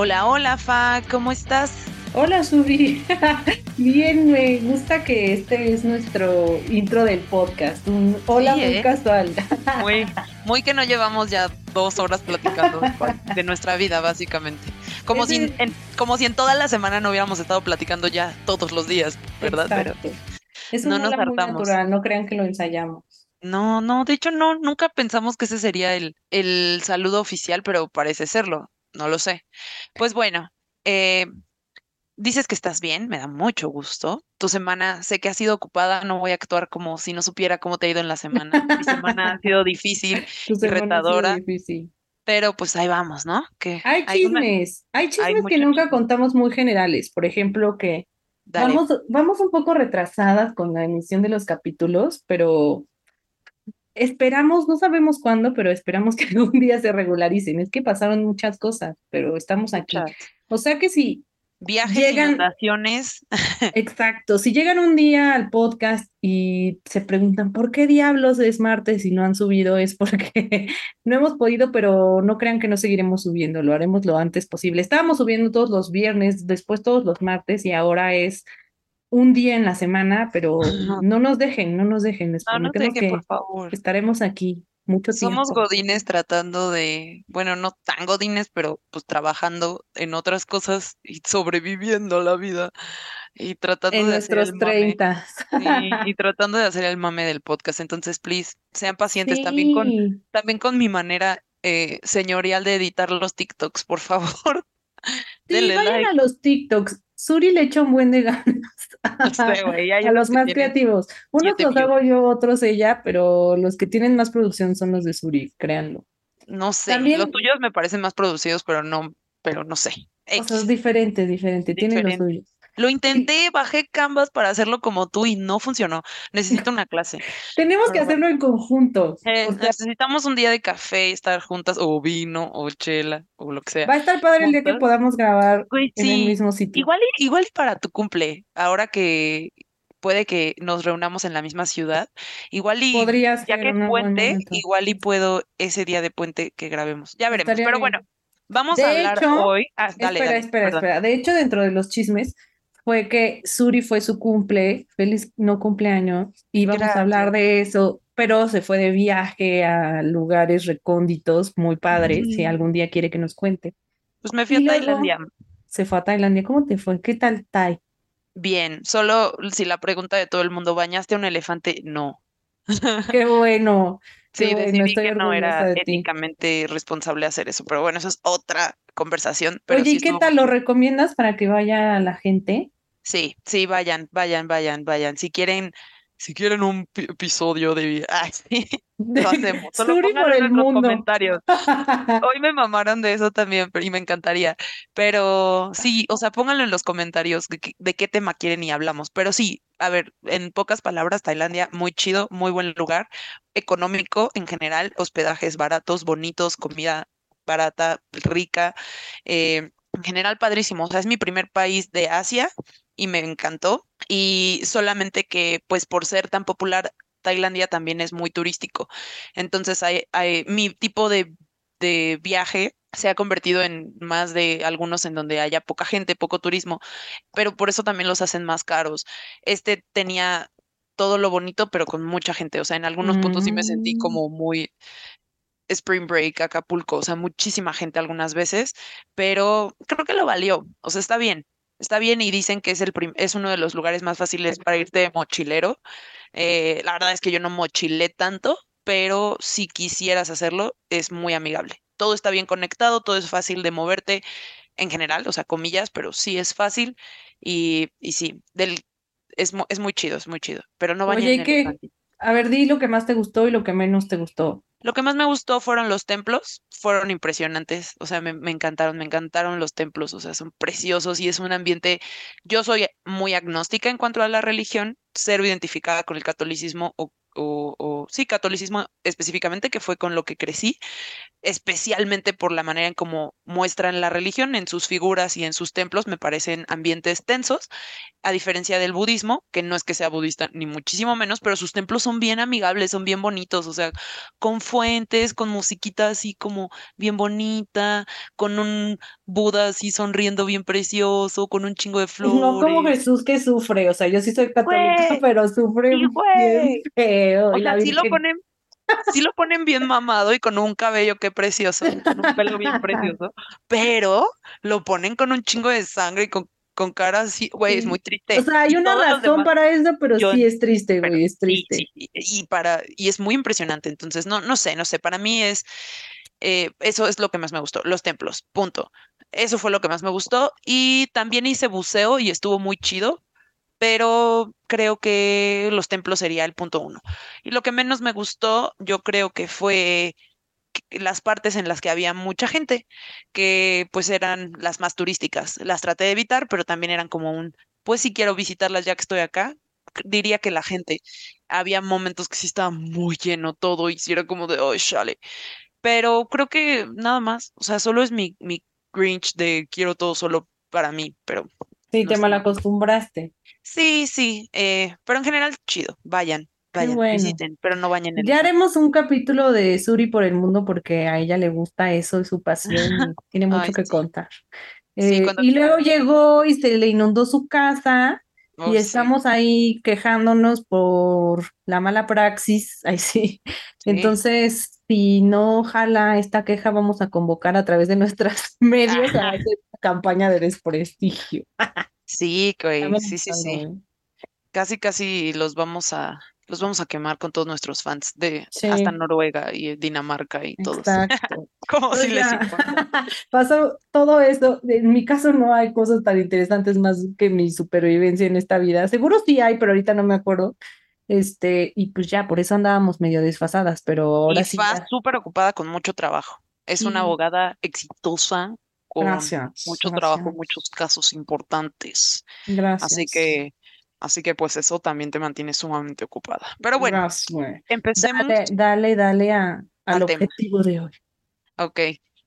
Hola, hola, Fa, ¿cómo estás? Hola, Subi. Bien, me gusta que este es nuestro intro del podcast. Un hola Sí, muy ¿eh? casual. Muy, muy que no llevamos ya dos horas platicando de nuestra vida, básicamente. Como si, en, como si en toda la semana no hubiéramos estado platicando ya todos los días, ¿verdad? Pero. Es un no nos muy hartamos. natural, no crean que lo ensayamos. no, no, de hecho no, nunca pensamos que ese sería el, el saludo oficial, pero parece serlo, no lo sé. Pues bueno, eh, dices que estás bien, me da mucho gusto. Tu semana, sé que ha sido ocupada, no voy a actuar como si no supiera cómo te ha ido en la semana. Mi semana ha sido difícil Tu y semana ha sido retadora, difícil. pero pues ahí vamos, ¿no? Que Hay chismes, hay hay chismes que nunca contamos muy generales. Por ejemplo, que Dale, vamos, vamos un poco retrasadas con la emisión de los capítulos, pero esperamos, no sabemos cuándo, pero esperamos que algún día se regularicen. Es que pasaron muchas cosas, pero estamos aquí. O sea que si Viajes, llegan, exacto, si llegan un día al podcast y se preguntan por qué diablos es martes y no han subido, es porque no hemos podido, pero no crean que no seguiremos subiendo, lo haremos lo antes posible. Estábamos subiendo todos los viernes, después todos los martes y ahora es un día en la semana, pero no nos dejen, no nos dejen, les no nos dejen, por que favor. estaremos aquí mucho Somos tiempo. godines tratando de, bueno, no tan godines, pero pues trabajando en otras cosas y sobreviviendo la vida y tratando En de hacer el nuestros mame. treinta. Sí, y tratando de hacer el mame del podcast. Entonces, please, sean pacientes también con, también con mi manera eh, señorial de editar los TikToks, por favor. Sí, Denle vayan like. a los TikToks. Suri le echa un buen de ganas sé, a los más creativos. Unos los hago yo, otros ella, pero los que tienen más producción son los de Suri, créanlo. No sé, los También, tuyos me parecen más producidos, pero no, pero no sé. o sea, es X, diferente, diferente, tienen los diferente. suyos. Lo intenté, bajé Canvas para hacerlo como tú y no funcionó. Necesito una clase. tenemos que Pero hacerlo en conjunto. Eh, O sea, necesitamos un día de café, estar juntas, o vino, o chela, o lo que sea, va a estar padre el día que podamos grabar Güey, en el mismo sitio. igual y, igual y para tu cumple, ahora que puede que nos reunamos en la misma ciudad, igual y Podría ya que es puente, igual y puedo ese día de puente que grabemos. Ya veremos, Estaría pero bien. bueno, vamos a hablar hecho, hoy. Ah, dale, espera, dale, espera, perdón. espera. De hecho, dentro de los chismes fue que Suri fue su cumple, feliz no cumpleaños, y vamos a hablar Gracias. de eso, pero se fue de viaje a lugares recónditos, muy padres, si algún día quiere que nos cuente. Pues me fui Y a Tailandia. se fue a Tailandia. ¿Cómo te fue? ¿Qué tal Tai? Bien, solo si la pregunta de todo el mundo, ¿bañaste a un elefante? No. Qué bueno, qué Sí, bueno, decidí que no era éticamente responsable hacer eso, pero bueno, eso es otra conversación, pero Oye, sí ¿y qué tal? ¿Lo recomiendas para que vaya la gente? Sí, sí, vayan, vayan, vayan, vayan. Si quieren, si quieren un pi- episodio de, ay, sí, lo hacemos. Solo pónganlo en mundo. comentarios. Hoy me mamaron de eso también, pero y me encantaría. Pero sí, o sea, pónganlo en los comentarios de, qué de qué tema quieren y hablamos. Pero sí, a ver, en pocas palabras, Tailandia, muy chido, muy buen lugar, económico en general, hospedajes baratos, bonitos, comida barata, rica, eh, en general padrísimo. O sea, es mi primer país de Asia y me encantó. Y solamente que, pues, por ser tan popular, Tailandia también es muy turístico. Entonces, hay, hay, mi tipo de, de viaje se ha convertido en más de algunos en donde haya poca gente, poco turismo, pero por eso también los hacen más caros. Este tenía todo lo bonito, pero con mucha gente. O sea, en algunos puntos sí me sentí Mm. como muy Spring Break, Acapulco, o sea, muchísima gente algunas veces, pero creo que lo valió. O sea, está bien. Está bien y dicen que es el es uno de los lugares más fáciles para irte de mochilero. Eh, la verdad es que yo no mochilé tanto, pero si quisieras hacerlo, es muy amigable. Todo está bien conectado, todo es fácil de moverte en general, o sea, comillas, pero sí es fácil y, y sí, del, es, es muy chido, es muy chido, pero no Oye, ¿y qué? elefante. A ver, di lo que más te gustó y lo que menos te gustó. Lo que más me gustó fueron los templos, fueron impresionantes, o sea, me, me encantaron, me encantaron los templos, o sea, son preciosos y es un ambiente, yo soy muy agnóstica en cuanto a la religión, cero identificada con el catolicismo o, o sí, catolicismo específicamente, que fue con lo que crecí, especialmente por la manera en cómo muestran la religión en sus figuras y en sus templos, me parecen ambientes tensos a diferencia del budismo, que no es que sea budista ni muchísimo menos, pero sus templos son bien amigables, son bien bonitos, o sea, con fuentes, con musiquita así como bien bonita, con un Buda así sonriendo bien precioso, con un chingo de flores. No como Jesús que sufre, o sea, yo sí soy católica, pero sufre bien feo. O sea, sí lo ponen sí lo ponen bien mamado y con un cabello que precioso, con un pelo bien precioso, pero lo ponen con un chingo de sangre y con con cara así, güey, es muy triste. O sea, hay una razón para eso, pero sí es triste, güey, es triste. y, para, y es muy impresionante, entonces, no, no sé, no sé, para mí es, eh, eso es lo que más me gustó, los templos, punto. Eso fue lo que más me gustó y también hice buceo y estuvo muy chido, pero creo que los templos sería el punto uno. Y lo que menos me gustó, yo creo que fue las partes en las que había mucha gente, que pues eran las más turísticas. Las traté de evitar, pero también eran como un, pues si quiero visitarlas ya que estoy acá, diría que la gente, había momentos que sí estaba muy lleno todo y si era como de, oh, chale. Pero creo que nada más, o sea, solo es mi, mi Grinch de quiero todo solo para mí, pero... Sí, te mal acostumbraste. Sí, sí, eh, pero en general chido, vayan visiten, pero no bañen el Ya haremos un capítulo de Suri por el mundo porque a ella le gusta eso, y su pasión, tiene mucho que contar. Eh, y luego llegó y se le inundó su casa y estamos ahí quejándonos por la mala praxis, ahí sí. Entonces, si no jala esta queja, vamos a convocar a través de nuestras medios a hacer campaña de desprestigio. Sí, sí, sí, sí. Casi, casi los vamos a, los vamos a quemar con todos nuestros fans de hasta Noruega y Dinamarca y todos. Exacto. Como si les importa. Pasó todo eso. En mi caso no hay cosas tan interesantes más que mi supervivencia en esta vida. Seguro sí hay, pero ahorita no me acuerdo. Este, y pues ya, por eso andábamos medio desfasadas, pero ahora y sí. va súper ocupada con mucho trabajo. Es una abogada exitosa, con mucho trabajo, muchos casos importantes. Gracias. Así que Así que pues eso también te mantiene sumamente ocupada. Pero bueno, empecemos. Dale, dale, a, al objetivo de hoy. Ok,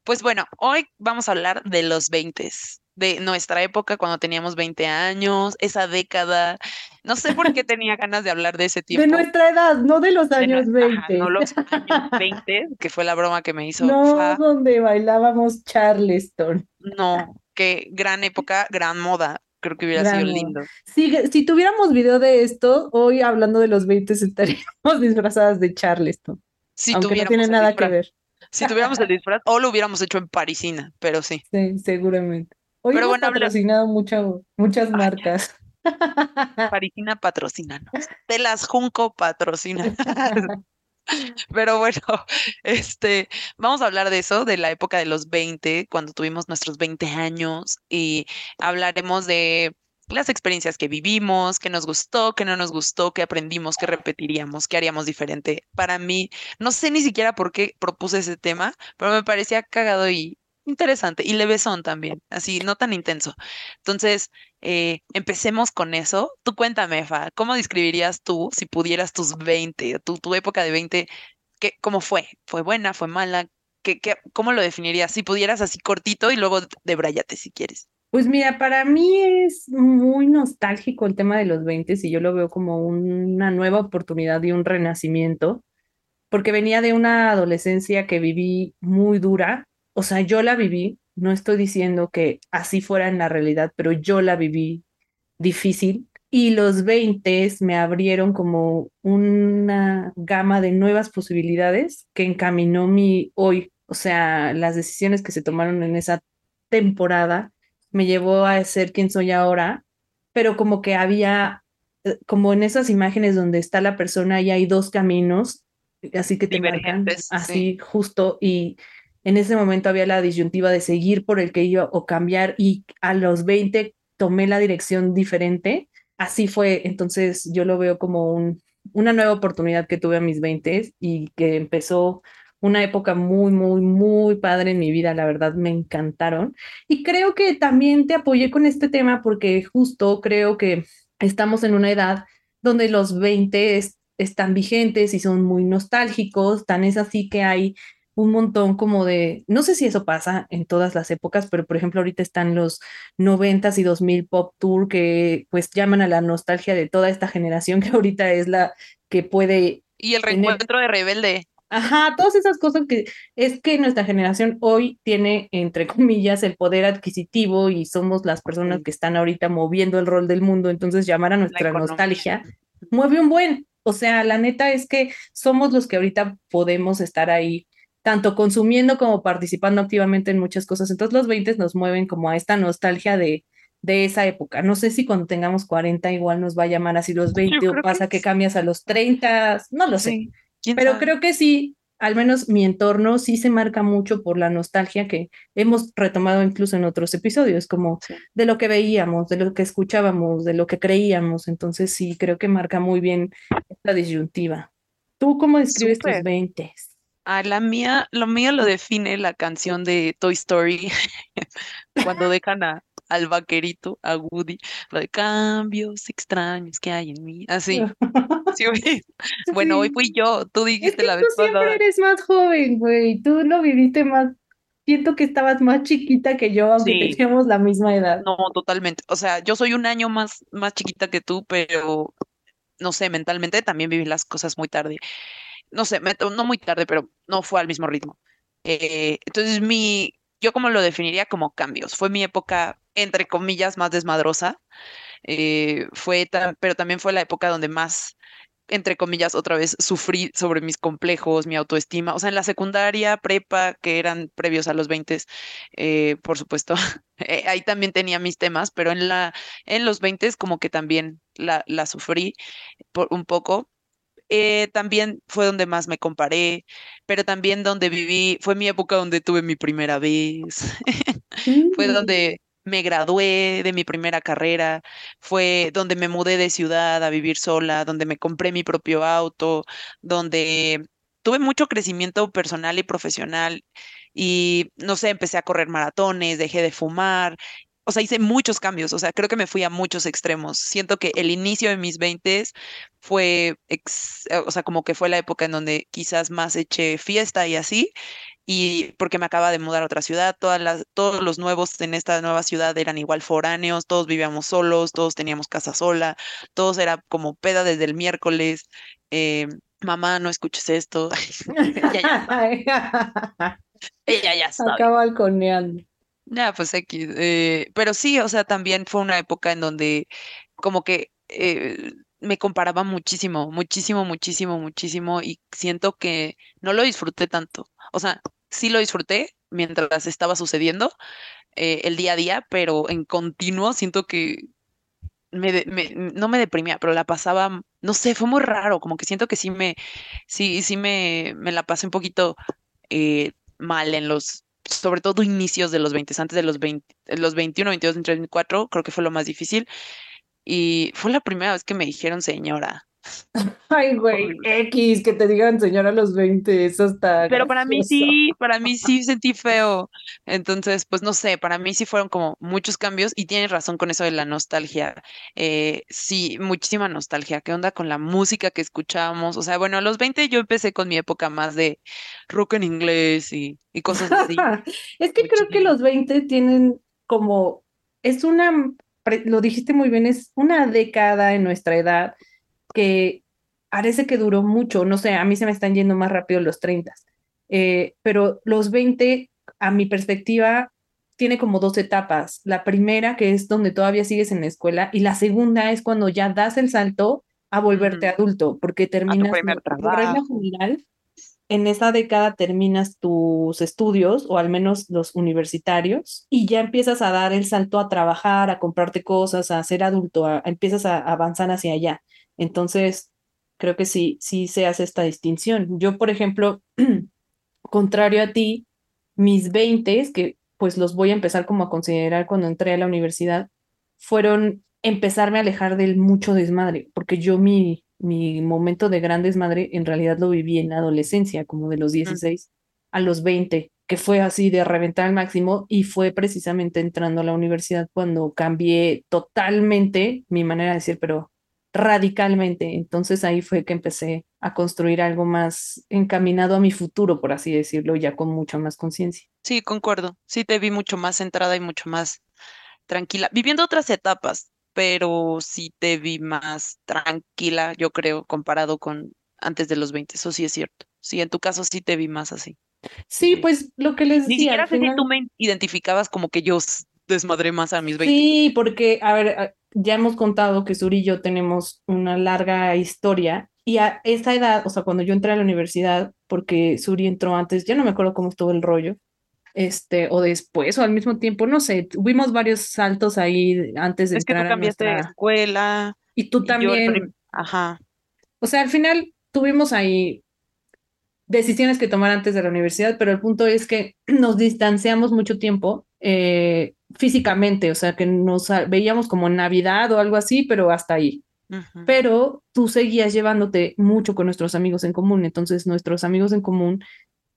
pues bueno, hoy vamos a hablar de los 20, de nuestra época cuando teníamos 20 años, esa década. No sé por qué tenía ganas de hablar de ese tiempo. De nuestra edad, no de los años 20. no los años 20, que fue la broma que me hizo. No, donde bailábamos Charleston. No, qué gran época, gran moda creo que hubiera sido lindo. Si, si tuviéramos video de esto, hoy hablando de los 20 estaríamos disfrazadas de Charleston. Si aunque no tiene nada que ver. Si tuviéramos el disfraz, o lo hubiéramos hecho en Parisina, pero sí. Sí, seguramente. Hoy pero hemos bueno, patrocinado muchas marcas. Parisina patrocínanos. De las Junco patrocina. Pero bueno, este, vamos a hablar de eso, de la época de los 20, cuando tuvimos nuestros 20 años, y hablaremos de las experiencias que vivimos, qué nos gustó, qué no nos gustó, qué aprendimos, qué repetiríamos, qué haríamos diferente. Para mí, no sé ni siquiera por qué propuse ese tema, pero me parecía cagado y interesante y levesón también, así, no tan intenso. Entonces, eh, empecemos con eso. Tú cuéntame, Fa, ¿cómo describirías tú, si pudieras tus 20, tu, tu época de 20, ¿qué, cómo fue? ¿Fue buena? ¿Fue mala? ¿Qué, qué, cómo lo definirías? Si pudieras así cortito y luego debrayate si quieres. Pues mira, para mí es muy nostálgico el tema de los 20 y yo lo veo como una nueva oportunidad y un renacimiento, porque venía de una adolescencia que viví muy dura, o sea, yo la viví, no estoy diciendo que así fuera en la realidad, pero yo la viví difícil y los 20 me abrieron como una gama de nuevas posibilidades que encaminó mi hoy, o sea, las decisiones que se tomaron en esa temporada me llevó a ser quien soy ahora, pero como que había, eh, como en esas imágenes donde está la persona y hay dos caminos, así que te marcan así justo y en ese momento había la disyuntiva de seguir por el que iba o cambiar y a los 20 tomé la dirección diferente. Así fue, entonces yo lo veo como un, una nueva oportunidad que tuve a mis 20 y que empezó una época muy, muy, muy padre en mi vida, la verdad me encantaron. Y creo que también te apoyé con este tema porque justo creo que estamos en una edad donde los 20 están vigentes y son muy nostálgicos, tan es así que hay un montón como de, no sé si eso pasa en todas las épocas, pero por ejemplo ahorita están los noventas y dos mil pop tour que pues llaman a la nostalgia de toda esta generación que ahorita es la que puede... Y el reencuentro de Rebelde. Ajá, todas esas cosas que es que nuestra generación hoy tiene, entre comillas, el poder adquisitivo y somos las personas que están ahorita moviendo el rol del mundo, entonces llamar a nuestra nostalgia mueve un buen. O sea, la neta es que somos los que ahorita podemos estar ahí, tanto consumiendo como participando activamente en muchas cosas. Entonces los 20 nos mueven como a esta nostalgia de, de esa época. No sé si cuando tengamos 40 igual nos va a llamar así los 20 o pasa que, cambias a los 30, no lo sé. Pero creo que sí, al menos mi entorno sí se marca mucho por la nostalgia que hemos retomado incluso en otros episodios, como de lo que veíamos, de lo que escuchábamos, de lo que creíamos. Entonces sí, creo que marca muy bien esta disyuntiva. ¿Tú cómo describes tus 20? A la mía, lo mío lo define la canción de Toy Story, cuando dejan a, al vaquerito, a Woody, lo de cambios extraños que hay en mí. Así. bueno, hoy fui yo, tú dijiste la vez tú siempre eres más joven, güey. Tú lo viviste más. Siento que estabas más chiquita que yo, aunque teníamos la misma edad. No, totalmente. O sea, yo soy un año más, más chiquita que tú, pero no sé, mentalmente también viví las cosas muy tarde. No sé, no muy tarde, pero no fue al mismo ritmo. Eh, entonces, mi, yo como lo definiría como cambios. Fue mi época, entre comillas, más desmadrosa. Eh, fue pero también fue la época donde más, entre comillas, otra vez sufrí sobre mis complejos, mi autoestima. O sea, en la secundaria, prepa, que eran previos a los 20, eh, por supuesto, ahí también tenía mis temas, pero en, la, en los 20 como que también la, la sufrí por un poco. Eh, también fue donde más me comparé, pero también donde viví, fue mi época donde tuve mi primera vez, fue mm. donde me gradué de mi primera carrera, fue donde me mudé de ciudad a vivir sola, donde me compré mi propio auto, donde tuve mucho crecimiento personal y profesional y no sé, empecé a correr maratones, dejé de fumar o sea, hice muchos cambios, o sea, creo que me fui a muchos extremos. Siento que el inicio de mis 20 fue, o sea, como que fue la época en donde quizás más eché fiesta y así, y porque me acaba de mudar a otra ciudad, todas las, todos los nuevos en esta nueva ciudad eran igual foráneos, todos vivíamos solos, todos teníamos casa sola, todos era como peda desde el miércoles. Eh, mamá, no escuches esto. ya, ya. Ella ya está. Acaba balconeando. Ya, pues X. Eh, pero sí, o sea, también fue una época en donde como que eh, me comparaba muchísimo, muchísimo, muchísimo, muchísimo y siento que no lo disfruté tanto. O sea, sí lo disfruté mientras estaba sucediendo eh, el día a día, pero en continuo siento que me, no me deprimía, pero la pasaba, no sé, fue muy raro, como que siento que sí me, sí, sí me, me la pasé un poquito mal en los sobre todo inicios de los 20, antes de los 20, los 21, 22, 23, 24, creo que fue lo más difícil. Y fue la primera vez que me dijeron señora. Ay, güey, X, que te digan señora a los 20, eso está. Pero para mí sí, para mí sí sentí feo. Entonces, pues no sé, para mí sí fueron como muchos cambios y tienes razón con eso de la nostalgia. Eh, sí, muchísima nostalgia. ¿Qué onda con la música que escuchábamos? O sea, bueno, a los 20 yo empecé con mi época más de rock en inglés y, y cosas así. es que creo que los 20 tienen como, es una, lo dijiste muy bien, es una década en nuestra edad que parece que duró mucho, no sé, a mí se me están yendo más rápido los 30, eh, pero los 20, a mi perspectiva, tiene como dos etapas. La primera, que es donde todavía sigues en la escuela, y la segunda es cuando ya das el salto a volverte adulto, porque terminas regla general. En esa década terminas tus estudios, o al menos los universitarios, y ya empiezas a dar el salto a trabajar, a comprarte cosas, a ser adulto, empiezas a avanzar hacia allá. Entonces, creo que sí, sí se hace esta distinción. Yo, por ejemplo, contrario a ti, mis 20, que pues los voy a empezar como a considerar cuando entré a la universidad, fueron empezarme a alejar del mucho desmadre, porque yo mi, mi momento de gran desmadre en realidad lo viví en la adolescencia, como de los 16 a los 20, que fue así de reventar al máximo y fue precisamente entrando a la universidad cuando cambié totalmente mi manera de decir, pero radicalmente. Entonces ahí fue que empecé a construir algo más encaminado a mi futuro, por así decirlo, ya con mucha más conciencia. Sí, concuerdo. Sí, te vi mucho más centrada y mucho más tranquila, viviendo otras etapas, pero sí te vi más tranquila, yo creo, comparado con antes de los 20. Eso sí es cierto. Sí, en tu caso sí te vi más así. Sí, pues lo que les decía. Ni siquiera sé si tú me identificabas como que yo desmadré más a mis 20. Sí, porque, a ver, ya hemos contado que Suri y yo tenemos una larga historia y a esa edad, o sea, cuando yo entré a la universidad, porque Suri entró antes, ya no me acuerdo cómo estuvo el rollo, este, o después, o al mismo tiempo, no sé, tuvimos varios saltos ahí antes de es que tú cambiaste de escuela. Y tú también. Ajá. O sea, al final tuvimos ahí decisiones que tomar antes de la universidad, pero el punto es que nos distanciamos mucho tiempo eh, físicamente, o sea, que nos veíamos como en Navidad o algo así, pero hasta ahí. Pero tú seguías llevándote mucho con nuestros amigos en común, entonces nuestros amigos en común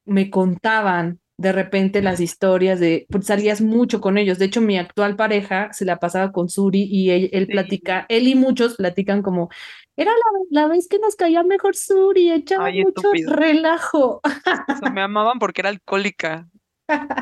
me contaban de repente las historias de, pues salías mucho con ellos. De hecho, mi actual pareja se la pasaba con Suri y él, platica, él y muchos platican como, era la, la, vez que nos caía mejor Suri, echaba mucho relajo. me amaban porque era alcohólica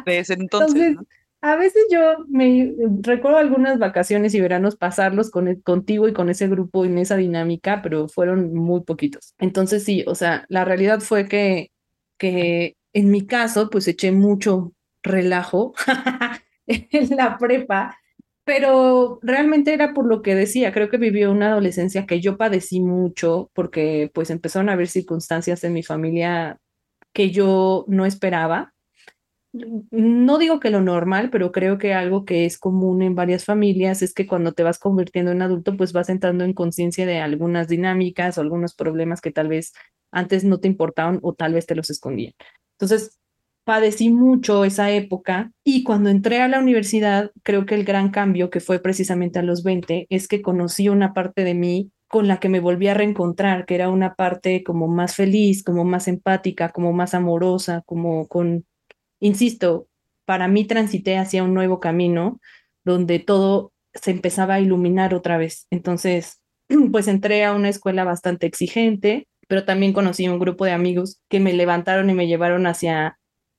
de ese entonces. A veces yo me recuerdo algunas vacaciones y veranos pasarlos con, e, contigo y con ese grupo en esa dinámica, pero fueron muy poquitos. Entonces sí, o sea, la realidad fue que, que en mi caso, pues eché mucho relajo en la prepa, pero realmente era por lo que decía, creo que vivió una adolescencia que yo padecí mucho porque pues empezaron a haber circunstancias en mi familia que yo no esperaba. No digo que lo normal, pero creo que algo que es común en varias familias es que cuando te vas convirtiendo en adulto, pues vas entrando en conciencia de algunas dinámicas o algunos problemas que tal vez antes no te importaban o tal vez te los escondían. Entonces, padecí mucho esa época y cuando entré a la universidad, creo que el gran cambio que fue precisamente a los 20 es que conocí una parte de mí con la que me volví a reencontrar, que era una parte como más feliz, como más empática, como más amorosa, como con, insisto, para mí transité hacia un nuevo camino donde todo se empezaba a iluminar otra vez. Entonces, pues entré a una escuela bastante exigente, pero también conocí un grupo de amigos que me levantaron y me llevaron hacia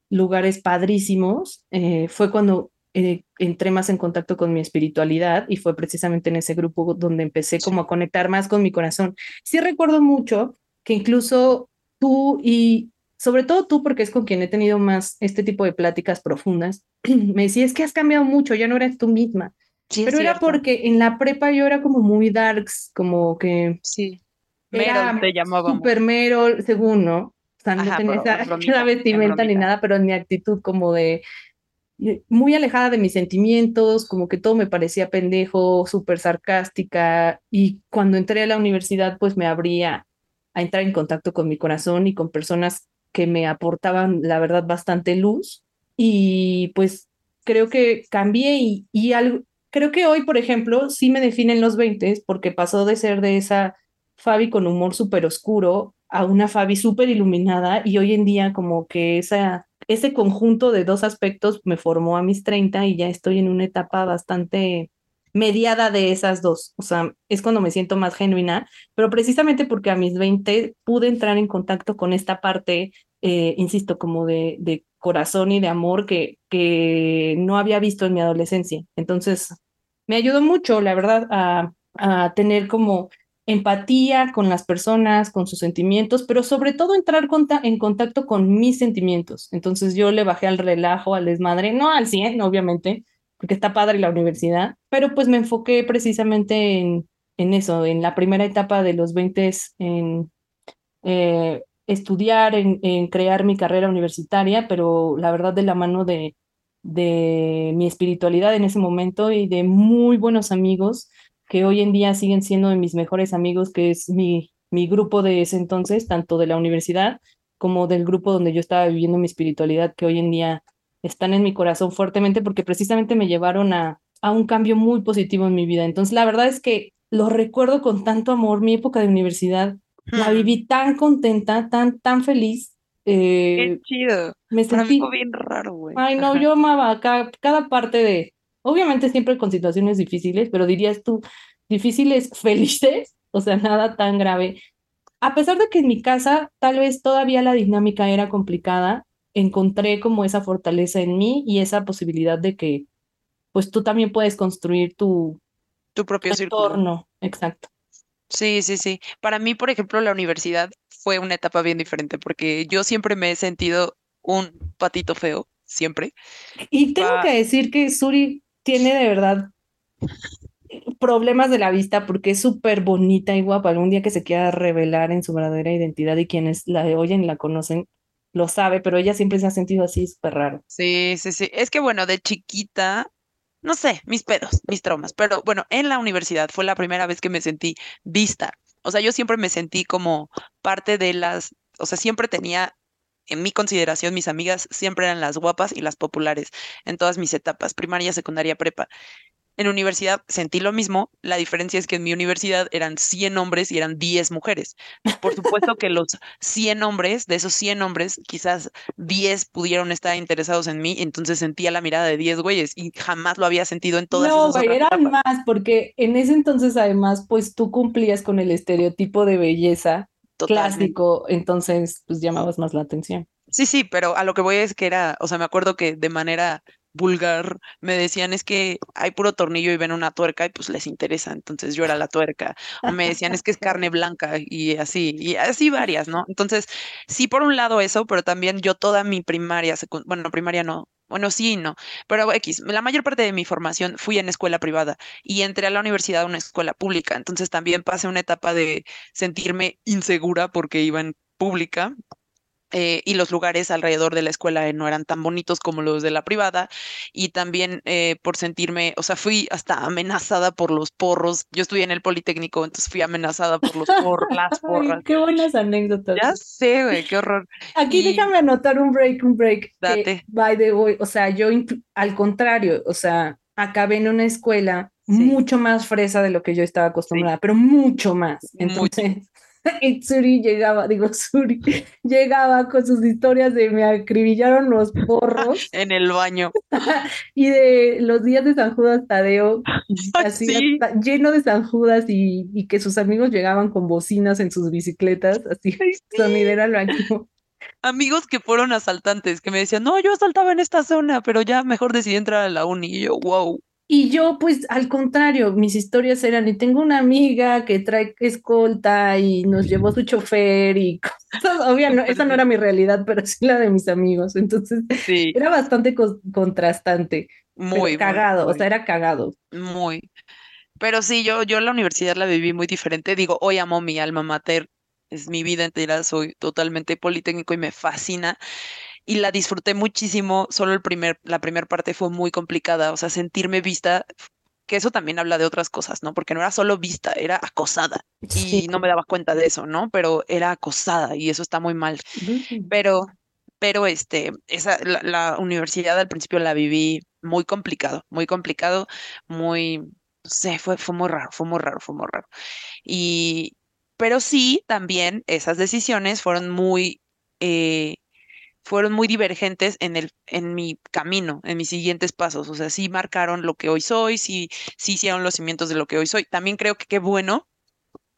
lugares padrísimos. Eh, fue cuando eh, entré más en contacto con mi espiritualidad y fue precisamente en ese grupo donde empecé como a conectar más con mi corazón. Sí recuerdo mucho que incluso tú y sobre todo tú, porque es con quien he tenido más este tipo de pláticas profundas, me decías que has cambiado mucho, ya no eres tú misma. pero era porque en la prepa yo era como muy darks, como que sí. Mero te llamaba. Super mero, según, ¿no? O sea, no tenía esa, vestimenta ni nada, pero en mi actitud como de muy alejada de mis sentimientos, como que todo me parecía pendejo, súper sarcástica. Y cuando entré a la universidad, pues me abría a entrar en contacto con mi corazón y con personas que me aportaban, la verdad, bastante luz. Y pues creo que cambié y, algo, creo que hoy, por ejemplo, sí me definen los 20 porque pasó de ser de esa Fabi con humor súper oscuro a una Fabi súper iluminada y hoy en día como que esa, ese conjunto de dos aspectos me formó a mis 30 y ya estoy en una etapa bastante mediada de esas dos. O sea, es cuando me siento más genuina, pero precisamente porque a mis 20 pude entrar en contacto con esta parte, eh, insisto, como de, corazón y de amor que, que no había visto en mi adolescencia. Entonces, me ayudó mucho, la verdad, a, a tener como empatía con las personas, con sus sentimientos, pero sobre todo entrar en contacto con mis sentimientos. Entonces yo le bajé al relajo, al desmadre, no al 100, obviamente, porque está padre la universidad, pero pues me enfoqué precisamente en, en eso, en la primera etapa de los 20, en eh, estudiar, en, en, crear mi carrera universitaria, pero la verdad de la mano de, de mi espiritualidad en ese momento y de muy buenos amigos que hoy en día siguen siendo de mis mejores amigos, que es mi, mi grupo de ese entonces, tanto de la universidad como del grupo donde yo estaba viviendo mi espiritualidad, que hoy en día están en mi corazón fuertemente porque precisamente me llevaron a, a un cambio muy positivo en mi vida. Entonces, la verdad es que lo recuerdo con tanto amor, mi época de universidad, la hmm. viví tan contenta, tan, tan feliz. Eh, Qué chido. Me sentí bien raro, güey. Ay, no, yo amaba cada, cada parte de, Obviamente siempre con situaciones difíciles, pero dirías tú, difíciles, felices. o sea, nada tan grave. A pesar de que en mi casa tal vez todavía la dinámica era complicada, encontré como esa fortaleza en mí y esa posibilidad de que pues tú también puedes construir tu, tu propio círculo. entorno. Exacto. Sí, sí, sí. Para mí, por ejemplo, la universidad fue una etapa bien diferente porque yo siempre me he sentido un patito feo, siempre. Y tengo que decir que Suri tiene de verdad problemas de la vista porque es súper bonita y guapa. Algún día que se quiera revelar en su verdadera identidad y quienes la oyen y la conocen lo sabe, pero ella siempre se ha sentido así súper raro. Sí, sí, sí. Es que bueno, de chiquita, no sé, mis pedos, mis traumas, pero bueno, en la universidad fue la primera vez que me sentí vista. O sea, yo siempre me sentí como parte de las, o sea, siempre tenía en mi consideración, mis amigas siempre eran las guapas y las populares en todas mis etapas, primaria, secundaria, prepa. En universidad sentí lo mismo, la diferencia es que en mi universidad eran 100 hombres y eran 10 mujeres. Por supuesto que los 100 hombres, de esos 100 hombres, quizás 10 pudieron estar interesados en mí, entonces sentía la mirada de 10 güeyes y jamás lo había sentido en todas No, güey, eran más, porque en ese entonces además, pues tú cumplías con el estereotipo de belleza clásico, entonces pues llamabas más la atención. Sí, sí, pero a lo que voy es que era, o sea, me acuerdo que de manera vulgar, me decían es que hay puro tornillo y ven una tuerca y pues les interesa, entonces yo era la tuerca, o me decían es que es carne blanca y así, y así varias, ¿no? Entonces, sí, por un lado eso, pero también yo toda mi primaria, bueno, primaria no, bueno, sí no, pero X, la mayor parte de mi formación fui en escuela privada y entré a la universidad a una escuela pública, entonces también pasé una etapa de sentirme insegura porque iba en pública eh, y los lugares alrededor de la escuela eh, no eran tan bonitos como los de la privada y también eh, por sentirme, o sea, fui hasta amenazada por los porros. Yo estudié en el Politécnico, entonces fui amenazada por los porros, las porras. qué buenas anécdotas. Ya sé, güey, qué horror. Aquí déjame anotar un break, un break. Date. by the way, o sea, yo al contrario, o sea, acabé en una escuela mucho más fresa de lo que yo estaba acostumbrada, pero mucho más. Entonces, y Suri llegaba, digo Suri, llegaba con sus historias de me acribillaron los porros. en el baño. y de los días de San Judas Tadeo, así lleno de San Judas y, y, que sus amigos llegaban con bocinas en sus bicicletas, así sí. sonidera al baño. Amigos que fueron asaltantes, que me decían, no, yo asaltaba en esta zona, pero ya mejor decidí entrar a la uni. Y yo, wow. Y yo, pues, al contrario, mis historias eran, y tengo una amiga que trae escolta y nos llevó su chofer y cosas, obvio, esa no era mi realidad, pero sí la de mis amigos. Entonces, era bastante contrastante. Muy. cagado, o sea, era cagado. Muy. Pero sí, yo, yo la universidad la viví muy diferente. Digo, hoy amo mi alma mater, es mi vida entera, soy totalmente politécnico y me fascina y la disfruté muchísimo, solo el primer, la primera parte fue muy complicada, o sea, sentirme vista, que eso también habla de otras cosas, ¿no? Porque no era solo vista, era acosada y no me daba cuenta de eso, ¿no? Pero era acosada y eso está muy mal. Pero, pero este, esa, la, universidad al principio la viví muy complicado, muy complicado, muy, no sé, fue, fue muy raro, fue muy raro, fue muy raro. Y, pero sí, también esas decisiones fueron muy... Eh, fueron muy divergentes en, el, en mi camino, en mis siguientes pasos. O sea, sí marcaron lo que hoy soy, sí, sí hicieron los cimientos de lo que hoy soy. También creo que qué bueno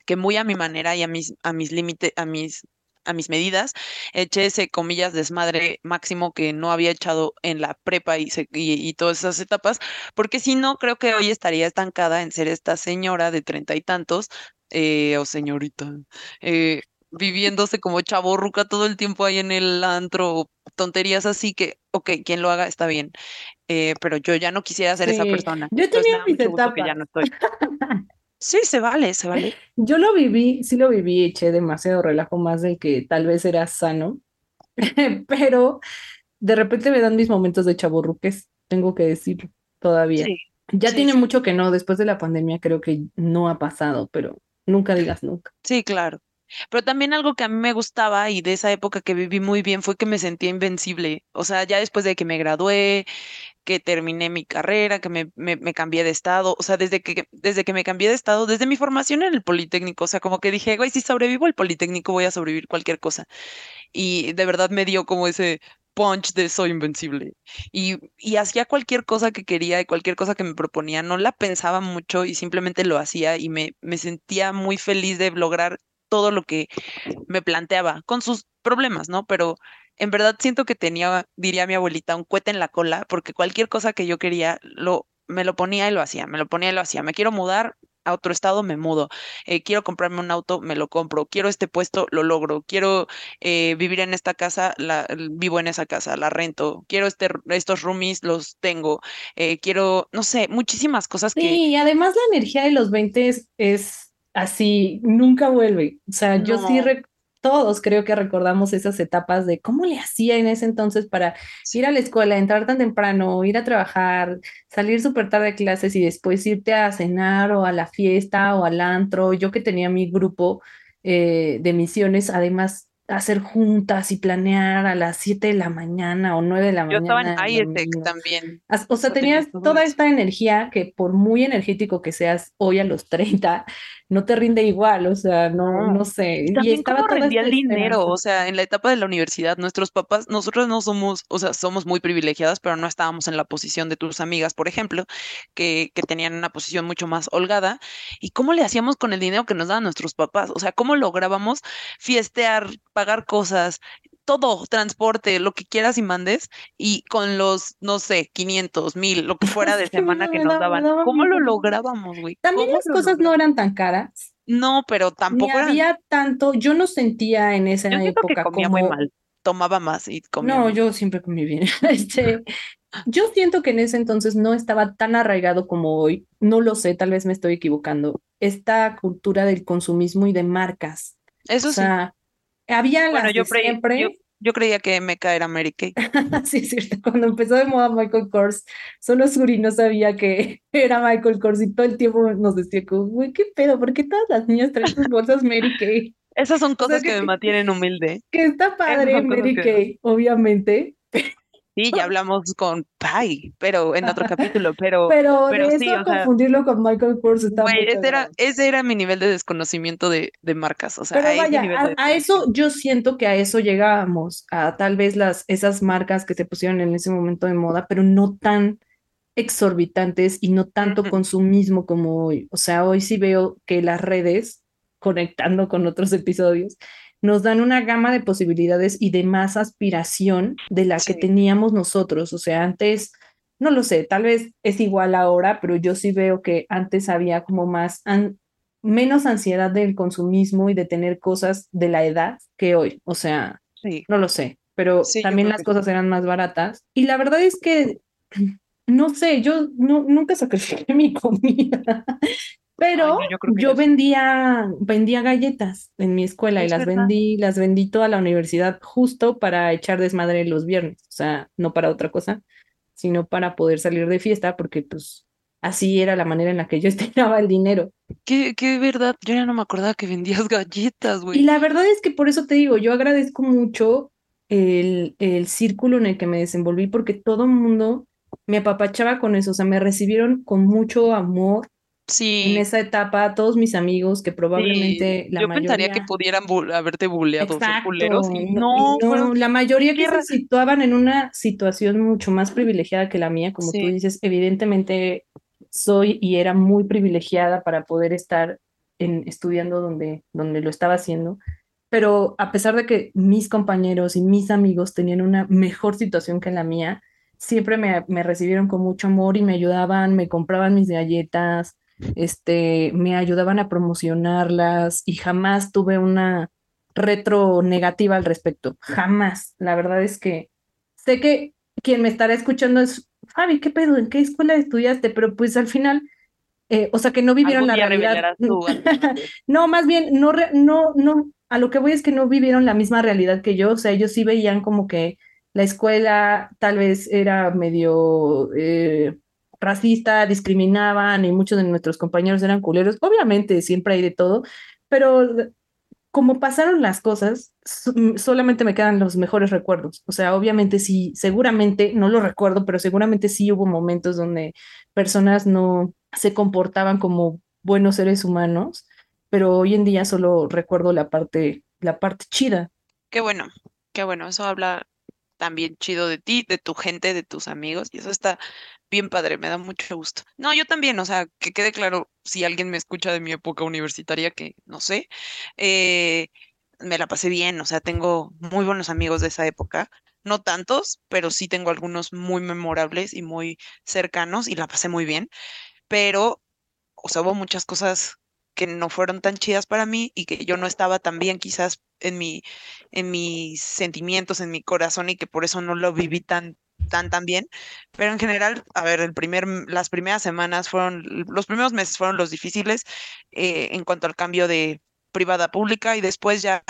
que muy a mi manera y a mis, a mis límites, a mis a mis medidas, eché ese comillas desmadre máximo que no había echado en la prepa y, y, todas esas etapas, porque si no, creo que hoy estaría estancada en ser esta señora de treinta y tantos, eh, o señorita, eh, viviéndose como chaborruca todo el tiempo ahí en el antro, tonterías así que, ok, quien lo haga está bien, eh, pero yo ya no quisiera ser esa persona. Yo tenía mis etapas. ya no estoy. sí, se vale, se vale. Yo lo viví, sí lo viví, eché demasiado relajo más del que tal vez era sano, pero de repente me dan mis momentos de chaborruques, tengo que decir todavía. ya tiene mucho que no, después de la pandemia creo que no ha pasado, pero nunca digas nunca. Sí, claro. Pero también algo que a mí me gustaba y de esa época que viví muy bien fue que me sentía invencible. O sea, ya después de que me gradué, que terminé mi carrera, que me, me, cambié de estado, o sea, desde que, desde que me cambié de estado, desde mi formación en el Politécnico, o sea, como que dije, güey, si sobrevivo al Politécnico voy a sobrevivir cualquier cosa. Y de verdad me dio como ese, punch de soy invencible. Y, y hacía cualquier cosa que quería y cualquier cosa que me proponía. No la pensaba mucho y simplemente lo hacía y me, me sentía muy feliz de lograr todo lo que me planteaba, con sus problemas, ¿no? Pero en verdad siento que tenía, diría mi abuelita, un cuete en la cola, porque cualquier cosa que yo quería, lo, me lo ponía y lo hacía, me lo ponía y lo hacía. Me quiero mudar a otro estado, me mudo. Eh, quiero comprarme un auto, me lo compro. Quiero este puesto, lo logro. Quiero eh, vivir en esta casa, la, vivo en esa casa, la rento. Quiero este, estos roomies, los tengo. Eh, quiero, no sé, muchísimas cosas que... Sí, y además la energía de los 20 es, así, nunca vuelve. O sea, yo sí, todos creo que recordamos esas etapas de cómo le hacía en ese entonces para ir a la escuela, entrar tan temprano, ir a trabajar, salir súper tarde de clases y después irte a cenar o a la fiesta o al antro. Yo que tenía mi grupo eh, de misiones, además hacer juntas y planear a las 7 de la mañana o 9 de la mañana. Yo estaba en IETEC también. O sea, tenías toda esta energía que por muy energético que seas hoy a los 30, no te rinde igual, o sea, no, no sé. Y, estaba rendía el dinero, o sea, en la etapa de la universidad, nuestros papás, nosotros no somos, o sea, somos muy privilegiadas, pero no estábamos en la posición de tus amigas, por ejemplo, que, que tenían una posición mucho más holgada. ¿Y cómo le hacíamos con el dinero que nos daban nuestros papás? O sea, ¿cómo lográbamos fiestear, pagar cosas, todo, transporte, lo que quieras y mandes, y con los, no sé, 500, mil, lo que fuera de semana que nos daban. ¿Cómo lo lográbamos, güey? También las cosas no eran tan caras. No, pero tampoco. Ni había tanto, yo no sentía en esa yo época que comía muy mal, tomaba más y comía. No, yo siempre comí bien. este, yo siento que en ese entonces no estaba tan arraigado como hoy. No lo sé, tal vez me estoy equivocando. Esta cultura del consumismo y de marcas. Eso o sea, había bueno, las yo de siempre. Yo, creía que MK era Mary Kay. sí, es cierto. Cuando empezó de moda Michael Kors, solo Suri no sabía que era Michael Kors y todo el tiempo nos decía güey, qué pedo, ¿por qué todas las niñas traen sus bolsas Mary Kay? Esas son cosas que, me mantienen humilde. Que está padre Mary Kay, obviamente. Sí, ya hablamos con Pai, pero en otro capítulo, pero pero, pero de eso confundirlo con Michael Kors está güey, ese era ese era mi nivel de desconocimiento de, de marcas, o sea, pero vaya, a, eso yo siento que a eso llegábamos, a tal vez las esas marcas que se pusieron en ese momento de moda, pero no tan exorbitantes y no tanto consumismo como hoy. O sea, hoy sí veo que las redes conectando con otros episodios nos dan una gama de posibilidades y de más aspiración de la que teníamos nosotros. O sea, antes, no lo sé, tal vez es igual ahora, pero yo sí veo que antes había como más, menos ansiedad del consumismo y de tener cosas de la edad que hoy. O sea, no lo sé, pero también las cosas eran más baratas. Y la verdad es que no sé, yo no, nunca sacrifiqué mi comida. Pero yo, vendía, vendía galletas en mi escuela y las vendí, las vendí toda la universidad justo para echar desmadre los viernes, o sea, no para otra cosa, sino para poder salir de fiesta, porque pues así era la manera en la que yo estiraba el dinero. Qué, qué verdad, yo ya no me acordaba que vendías galletas, güey. Y la verdad es que por eso te digo, yo agradezco mucho el, el círculo en el que me desenvolví, porque todo el mundo me apapachaba con eso, o sea, me recibieron con mucho amor Sí. En esa etapa, todos mis amigos que probablemente la Yo mayoría... pensaría que pudieran haberte bulleado, culeros, y no, la mayoría que se situaban en una situación mucho más privilegiada que la mía, como tú dices, evidentemente soy y era muy privilegiada para poder estar en, estudiando donde, donde lo estaba haciendo, pero a pesar de que mis compañeros y mis amigos tenían una mejor situación que la mía, siempre me, me recibieron con mucho amor y me ayudaban, me compraban mis galletas, este, me ayudaban a promocionarlas y jamás tuve una retro negativa al respecto, jamás. La verdad es que sé que quien me estará escuchando es, Fabi, ¿qué pedo? ¿En qué escuela estudiaste? Pero pues al final, eh, o sea, que no vivieron la realidad. no, más bien, no, no, no, a lo que voy es que no vivieron la misma realidad que yo, o sea, ellos sí veían como que la escuela tal vez era medio... Eh, racista, discriminaban y muchos de nuestros compañeros eran culeros. Obviamente siempre hay de todo, pero como pasaron las cosas, mm, solamente me quedan los mejores recuerdos. O sea, obviamente sí, seguramente, no lo recuerdo, pero seguramente sí hubo momentos donde personas no se comportaban como buenos seres humanos, pero hoy en día solo recuerdo la parte, la parte chida. Qué bueno, qué bueno, eso habla también chido de ti, de tu gente, de tus amigos, y eso está bien padre, me da mucho gusto. No, yo también, o sea, que quede claro, si alguien me escucha de mi época universitaria, que no sé, eh, me la pasé bien, o sea, tengo muy buenos amigos de esa época, no tantos, pero sí tengo algunos muy memorables y muy cercanos y la pasé muy bien, pero, o sea, hubo muchas cosas que no fueron tan chidas para mí y que yo no estaba tan bien quizás en mi, en mis sentimientos, en mi corazón y que por eso no lo viví tan, tan, tan bien. Pero en general, a ver, el primer, las primeras semanas fueron, los primeros meses fueron los difíciles eh, en cuanto al cambio de privada a pública y después ya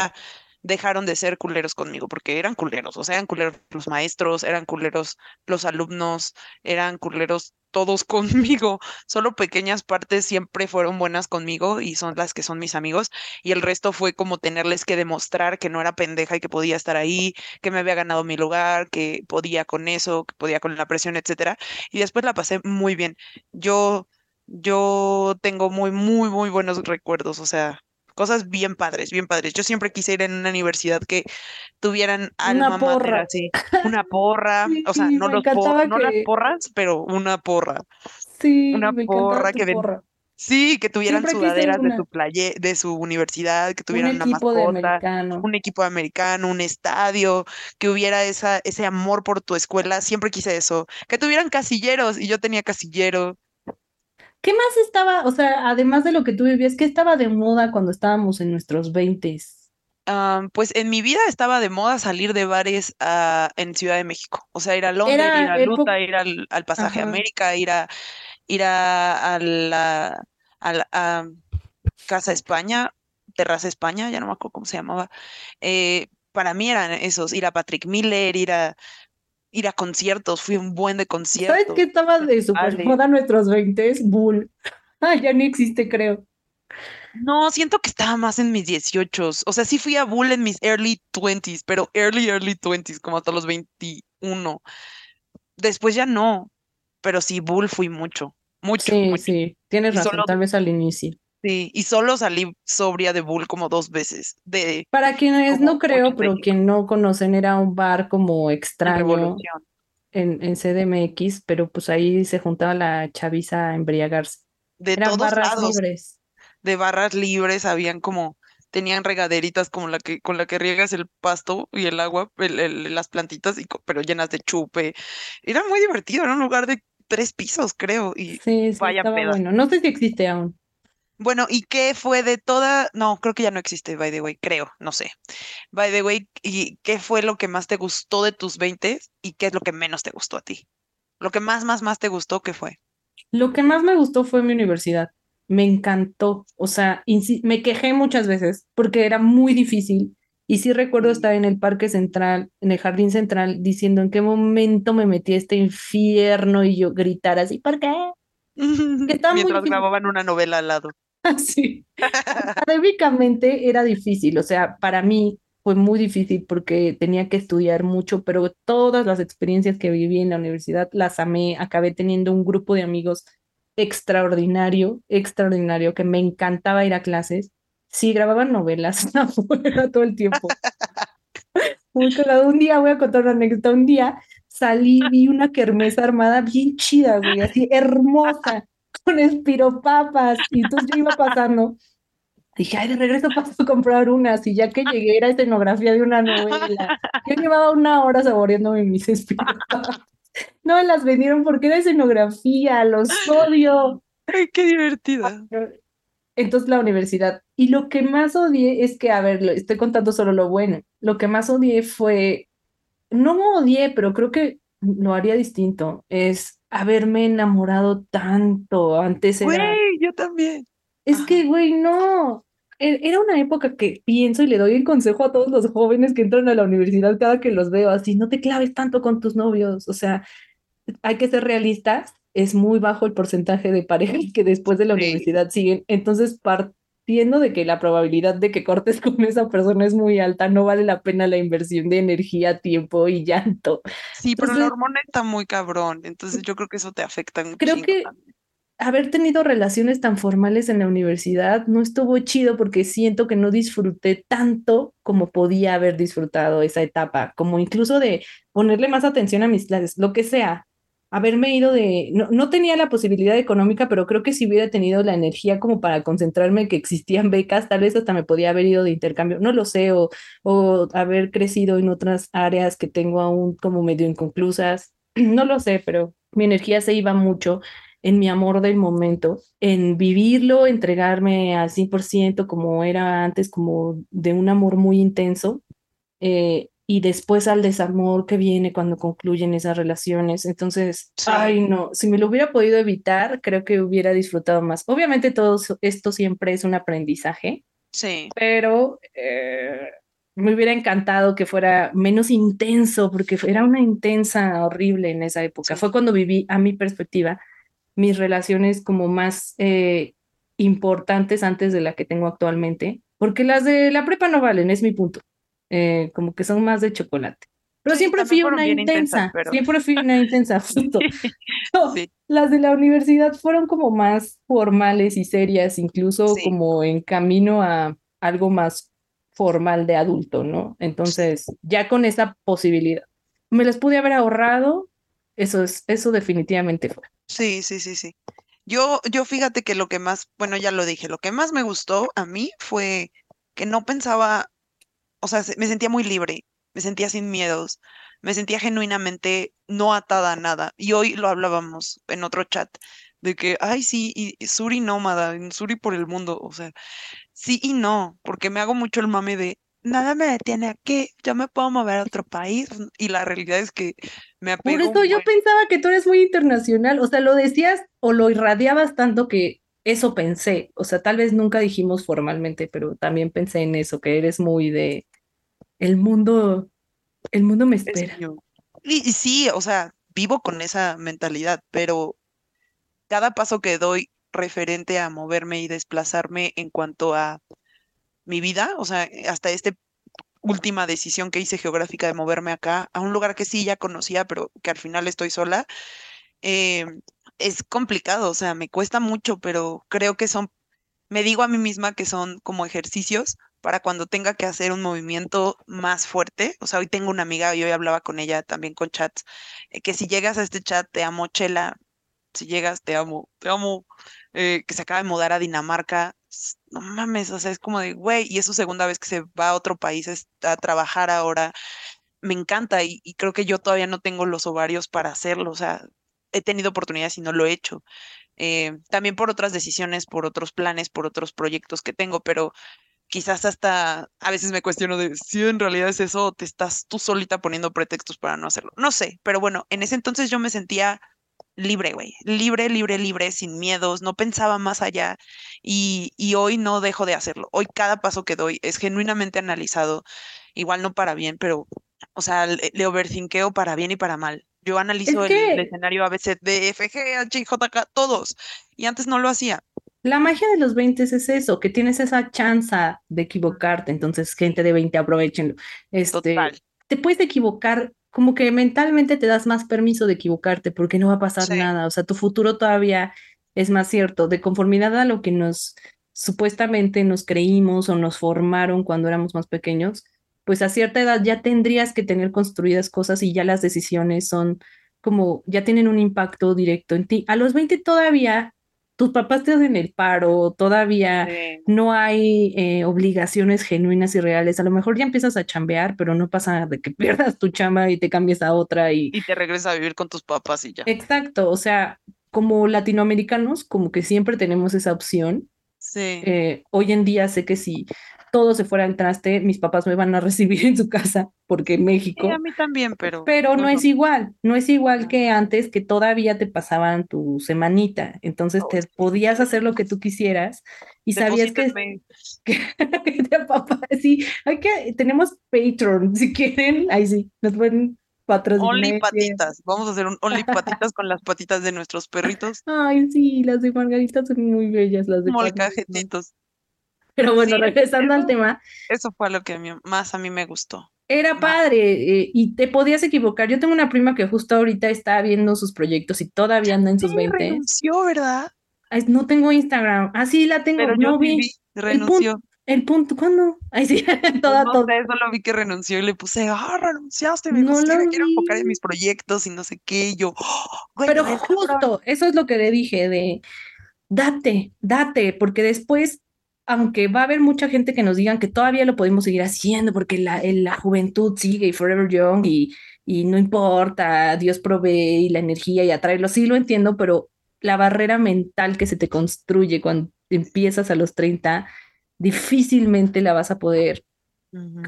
dejaron de ser culeros conmigo, porque eran culeros, o sea, eran culeros los maestros, eran culeros los alumnos, eran culeros todos conmigo, solo pequeñas partes siempre fueron buenas conmigo y son las que son mis amigos y el resto fue como tenerles que demostrar que no era pendeja y que podía estar ahí, que me había ganado mi lugar, que podía con eso, que podía con la presión, etcétera, y después la pasé muy bien. Yo yo tengo muy muy muy buenos recuerdos, o sea, cosas bien padres, bien padres. Yo siempre quise ir en una universidad que tuvieran alma Una porra. así, una porra, o sea, no, los por- encantaba no las porras, pero una porra, sí, una me porra que porra. sí, que tuvieran Siempre sudaderas de su playe, de su universidad, que un tuvieran una de mascota, un equipo americano, un estadio, que hubiera esa, ese amor por tu escuela, siempre quise eso, que tuvieran casilleros, y yo tenía casillero. ¿Qué más estaba, o sea, además de lo que tú vivías, qué estaba de moda cuando estábamos en nuestros veintes? Am, pues en mi vida estaba de moda salir de bares ah, en Ciudad de México. O sea, ir a Londres, ir a Luta, ir al, al Pasaje ajá, América, ir a, ir a, a la, a la- a Casa España, Terraza España, ya no me acuerdo cómo se llamaba. Eh, para mí eran esos, ir a Patrick Miller, ir a, ir a conciertos, fui un buen de ¿sabes qué conciertos. estaba de super moda en nuestros veintes? Bull. Ah, ya ni existe, creo. No, siento que estaba más en mis 18. O sea, sí fui a Bull en mis early 20s, pero early, early 20s, como hasta los 21. Después ya no, pero sí, Bull fui mucho, mucho, Sí, mucho. sí, tienes Y razón, solo, tal vez al inicio. Sí, y solo salí sobria de Bull como dos veces, de Para quienes no creo, pero 85, quien no conocen, era un bar como extraño en, en CDMX, pero pues ahí se juntaba la chaviza a embriagarse. De Eran todos barras lados, libres. de barras libres, habían como, tenían regaderitas como la que, con la que riegas el pasto y el agua, el- el- las plantitas, y, pero llenas de chupe. Era muy divertido, era un lugar de tres pisos, creo, y Sí, sí, vaya estaba bueno. No sé si existe aún. Bueno, ¿y qué fue de toda? No, creo que ya no existe, by the way, creo, no sé. By the way, ¿y qué fue lo que más te gustó de tus 20 y qué es lo que menos te gustó a ti? Lo que más, más, más te gustó, ¿qué fue? Lo que más me gustó fue mi universidad. Me encantó. O sea, me quejé muchas veces porque era muy difícil. Y sí recuerdo estar en el Parque Central, en el Jardín Central, diciendo en qué momento me metí a este infierno y yo gritar así, ¿por qué? Que estaba muy Mientras grababan una novela al lado. Así. Académicamente era difícil, o sea, para mí fue muy difícil porque tenía que estudiar mucho, pero todas las experiencias que viví en la universidad las amé, acabé teniendo un grupo de amigos extraordinario, extraordinario, que me encantaba ir a clases. Sí, grababan novelas afuera todo el tiempo. Muy. Un día voy a contar una anécdota. Un día salí, vi una kermés armada bien chida, güey, así hermosa, con espiropapas. Y entonces yo iba pasando. Dije, ay, de regreso paso a comprar unas. Y ya que llegué, era escenografía de una novela. Yo llevaba una hora saboreándome mis espiropapas. No me las vendieron porque era escenografía, los odio. Ay, qué divertida. Entonces la universidad. Y lo que más odié es que, a ver, estoy contando solo lo bueno. Lo que más odié fue, no odié, pero creo que lo haría distinto, es haberme enamorado tanto antes Güey, era, yo también. es Ajá. que, güey, no. E- Era una época que pienso y le doy el consejo a todos los jóvenes que entran a la universidad cada que los veo, así, no te claves tanto con tus novios, o sea, hay que ser realistas, es muy bajo el porcentaje de parejas que después de la Sí. universidad siguen, entonces partiendo de que la probabilidad de que cortes con esa persona es muy alta, no vale la pena la inversión de energía, tiempo y llanto. Sí, pero la hormona está muy cabrón, entonces yo creo que eso te afecta un creo que también. haber tenido relaciones tan formales en la universidad no estuvo chido porque siento que no disfruté tanto como podía haber disfrutado esa etapa, como incluso de ponerle más atención a mis clases, lo que sea. Haberme ido de, no, no tenía la posibilidad económica, pero creo que si hubiera tenido la energía como para concentrarme que existían becas, tal vez hasta me podía haber ido de intercambio, no lo sé, o, o haber crecido en otras áreas que tengo aún como medio inconclusas, no lo sé, pero mi energía se iba mucho en mi amor del momento, en vivirlo, entregarme al 100% como era antes, como de un amor muy intenso, eh, y después al desamor que viene cuando concluyen esas relaciones. Entonces, ay no, si me lo hubiera podido evitar, creo que hubiera disfrutado más. Obviamente todo esto siempre es un aprendizaje. Sí. Pero eh, me hubiera encantado que fuera menos intenso, porque era una intensa horrible en esa época. Fue cuando viví, a mi perspectiva, mis relaciones como más eh, importantes antes de la que tengo actualmente, porque las de la prepa no valen, es mi punto, eh, como que son más de chocolate. Pero siempre fui una intensa, siempre fui una intensa, justo. Las de la universidad fueron como más formales y serias, incluso como en camino a algo más formal de adulto, ¿no? Entonces, ya con esa posibilidad, me las pude haber ahorrado, eso es, eso definitivamente fue. Sí, sí, sí, sí. Yo, yo fíjate que lo que más, bueno, ya lo dije, lo que más me gustó a mí fue que no pensaba, o sea, me sentía muy libre, me sentía sin miedos, me sentía genuinamente no atada a nada. Y hoy lo hablábamos en otro chat de que, ay, sí, y, Suri nómada, Suri por el mundo, o sea, sí y no, porque me hago mucho el mame de, nada me detiene aquí, yo me puedo mover a otro país y la realidad es que me apego. Por eso yo pensaba que tú eres muy internacional, o sea, lo decías o lo irradiabas tanto que eso pensé, o sea, tal vez nunca dijimos formalmente, pero también pensé en eso, que eres muy de el mundo, el mundo me espera. Y, y sí, o sea, vivo con esa mentalidad, pero cada paso que doy referente a moverme y desplazarme en cuanto a mi vida, o sea, hasta esta última decisión que hice geográfica de moverme acá, a un lugar que sí ya conocía, pero que al final estoy sola, eh, es complicado, o sea, me cuesta mucho, pero creo que son, me digo a mí misma que son como ejercicios para cuando tenga que hacer un movimiento más fuerte. O sea, hoy tengo una amiga y hoy hablaba con ella también con chats, eh, que si llegas a este chat, te amo, Chela, si llegas, te amo, te amo, eh, que se acaba de mudar a Dinamarca, no mames, o sea, es como de, güey, y es su segunda vez que se va a otro país a trabajar ahora. Me encanta y, creo que yo todavía no tengo los ovarios para hacerlo, o sea, he tenido oportunidades y no lo he hecho. Eh, también por otras decisiones, por otros planes, por otros proyectos que tengo, pero quizás hasta a veces me cuestiono de si en realidad es eso o te estás tú solita poniendo pretextos para no hacerlo. No sé, pero bueno, en ese entonces yo me sentía libre, güey, libre, libre, libre, sin miedos, no pensaba más allá y, y, hoy no dejo de hacerlo. Hoy cada paso que doy es genuinamente analizado, igual no para bien, pero, o sea, le, le para bien y para mal. Yo analizo el, escenario a veces de todos, y antes no lo hacía. La magia de los 20 es eso, que tienes esa chance de equivocarte, entonces gente de 20 aprovechenlo. Este, Total. Te puedes equivocar como que mentalmente te das más permiso de equivocarte porque no va a pasar nada, o sea, tu futuro todavía es más cierto, de conformidad a lo que nos supuestamente nos creímos o nos formaron cuando éramos más pequeños, pues a cierta edad ya tendrías que tener construidas cosas y ya las decisiones son como, ya tienen un impacto directo en ti. A los 20 todavía tus papás te hacen el paro, todavía no hay eh, obligaciones genuinas y reales. A lo mejor ya empiezas a chambear, pero no pasa de que pierdas tu chamba y te cambies a otra y... Y te regresas a vivir con tus papás y ya. Exacto, o sea, como latinoamericanos, como que siempre tenemos esa opción. Sí. Eh, hoy en día sé que si todo se fuera al traste, mis papás me van a recibir en su casa, porque México. Sí, a mí también, pero. Pero no, es igual, no es igual que antes, que todavía te pasaban tu semanita. Entonces te podías hacer lo que tú quisieras y sabías que. que papá, sí, hay que. Tenemos Patreon, si quieren, ahí sí, nos pueden patrocinar. Only patitas, vamos a hacer un Only patitas con las patitas de nuestros perritos. Ay, sí, las de Margarita son muy bellas, las de Molcajetitos. Pero bueno, regresando al tema. Eso fue lo que más a mí me gustó. Era padre eh, y te podías equivocar. Yo tengo una prima que justo ahorita está viendo sus proyectos y todavía anda en sus 20. renunció, ¿verdad? no tengo Instagram. Ah, sí, la tengo. Pero no vi. renunció. El punto, ¿cuándo? Ay, sí, toda, pues no sé, solo vi que renunció y le puse, ah, renunciaste, me no lo quiero enfocar en mis proyectos y no sé qué, y yo, Pero justo, eso es lo que le dije, de date, date, porque después, aunque va a haber mucha gente que nos digan que todavía lo podemos seguir haciendo, porque la, la juventud sigue y forever young y, y no importa, Dios provee y la energía y atraerlo, sí lo entiendo, pero la barrera mental que se te construye cuando empiezas a los 30 difícilmente la vas a poder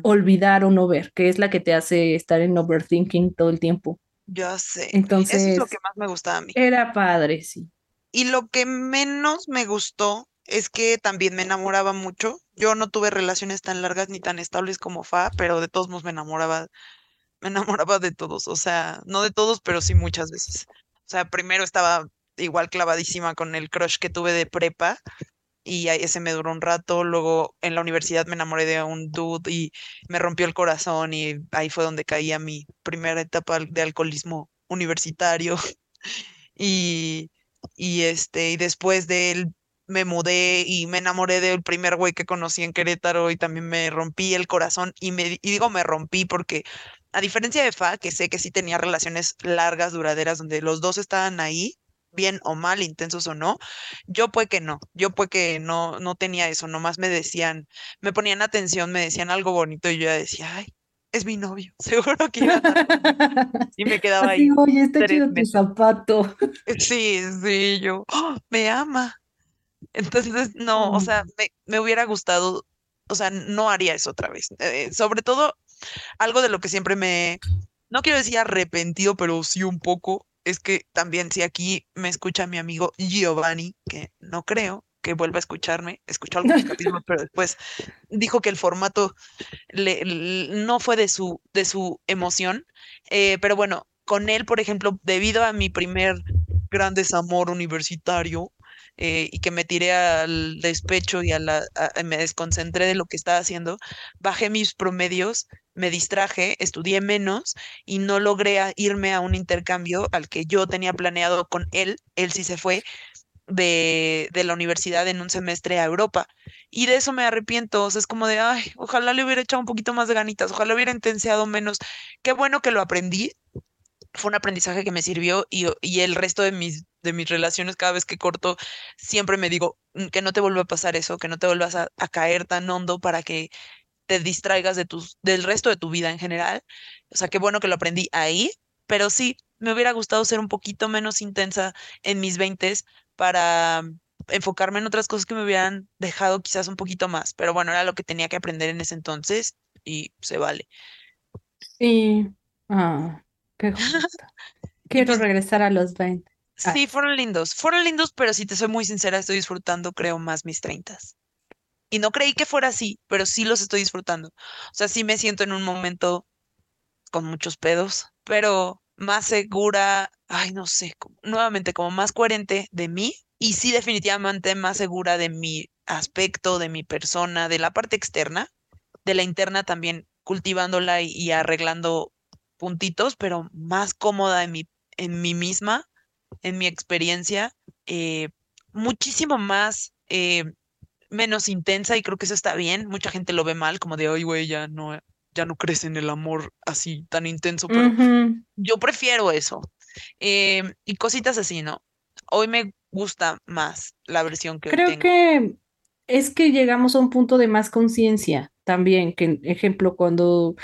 olvidar o no ver, que es la que te hace estar en overthinking todo el tiempo. Ya sé. Entonces, eso es lo que más me gustaba a mí. Era padre, sí. Y lo que menos me gustó es que también me enamoraba mucho. Yo no tuve relaciones tan largas ni tan estables como Fa, pero de todos modos me enamoraba, me enamoraba de todos. O sea, no de todos, pero sí muchas veces. O sea, primero estaba igual clavadísima con el crush que tuve de prepa y ese me duró un rato. Luego en la universidad me enamoré de un dude y me rompió el corazón y ahí fue donde caía mi primera etapa de alcoholismo universitario. y, y este, y después de él me mudé y me enamoré del primer güey que conocí en Querétaro y también me rompí el corazón y me y digo me rompí porque a diferencia de Fa, que sé que sí tenía relaciones largas, duraderas, donde los dos estaban ahí, bien o mal, intensos o no. Yo pues que no, yo pues que no, no tenía eso, nomás me decían, me ponían atención, me decían algo bonito y yo ya decía, ay, es mi novio, seguro que iba a Y me quedaba ahí. Oye, está chido tu zapato. Sí, sí, yo, ¡oh! me ama. Entonces, no, o sea, me, me, hubiera gustado, o sea, no haría eso otra vez. Eh, sobre todo, algo de lo que siempre me, no quiero decir arrepentido, pero sí un poco, es que también si aquí me escucha mi amigo Giovanni, que no creo que vuelva a escucharme, escuchó algunos capítulos, pero después dijo que el formato le, no fue de su, de su emoción. Eh, pero bueno, con él, por ejemplo, debido a mi primer gran desamor universitario, eh, y que me tiré al despecho y a la, me desconcentré de lo que estaba haciendo, bajé mis promedios, me distraje, estudié menos y no logré irme a un intercambio al que yo tenía planeado con él, él sí se fue, de, de, la universidad en un semestre a Europa. Y de eso me arrepiento. O sea, es como de, ay, ojalá le hubiera echado un poquito más de ganitas, ojalá hubiera intenseado menos. Qué bueno que lo aprendí. Fue un aprendizaje que me sirvió y, el resto de mis de mis relaciones, cada vez que corto, siempre me digo mm, que no te vuelva a pasar eso, que no te vuelvas a, caer tan hondo para que te distraigas de del resto de tu vida en general. O sea, qué bueno que lo aprendí ahí, pero sí, me hubiera gustado ser un poquito menos intensa en mis veintes para enfocarme en otras cosas que me hubieran dejado quizás un poquito más. Pero bueno, era lo que tenía que aprender en ese entonces y se vale. Sí, ah, qué Quiero regresar a los 20. Ah. Sí, fueron lindos. Fueron lindos, pero si te soy muy sincera, estoy disfrutando, creo, más mis treintas. Y no creí que fuera así, pero sí los estoy disfrutando. O sea, sí me siento en un momento con muchos pedos, pero más segura, ay, no sé, nuevamente como más coherente de mí y sí definitivamente más segura de mi aspecto, de mi persona, de la parte externa, de la interna también cultivándola y, y arreglando puntitos, pero más cómoda en mi, en mí misma en mi experiencia, eh, muchísimo más, eh, menos intensa y creo que eso está bien. Mucha gente lo ve mal, como de, hoy, güey, ya no, ya no crees en el amor así tan intenso, pero yo prefiero eso. Eh, y cositas así, ¿no? Hoy me gusta más la versión que Creo que es que llegamos a un punto de más conciencia también, que ejemplo, cuando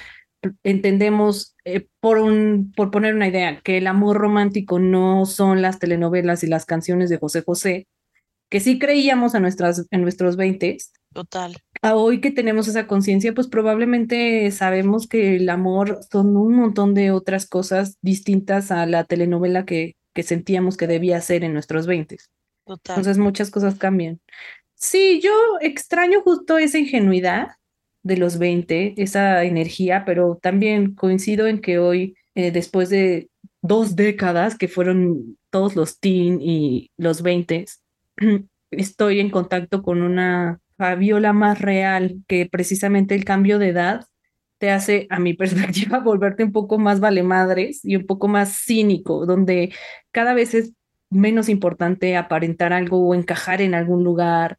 entendemos, eh, por, un, por poner una idea, que el amor romántico no son las telenovelas y las canciones de José José, que sí creíamos a nuestras, en nuestros 20. Total. A hoy que tenemos esa conciencia, pues probablemente sabemos que el amor son un montón de otras cosas distintas a la telenovela que, que sentíamos que debía ser en nuestros 20. Total. Entonces muchas cosas cambian. Sí, yo extraño justo esa ingenuidad de los 20, esa energía, pero también coincido en que hoy, eh, después de dos décadas que fueron todos los teen y los 20, estoy en contacto con una Fabiola más real, que precisamente el cambio de edad te hace, a mi perspectiva, volverte un poco más vale madres y un poco más cínico, donde cada vez es menos importante aparentar algo o encajar en algún lugar.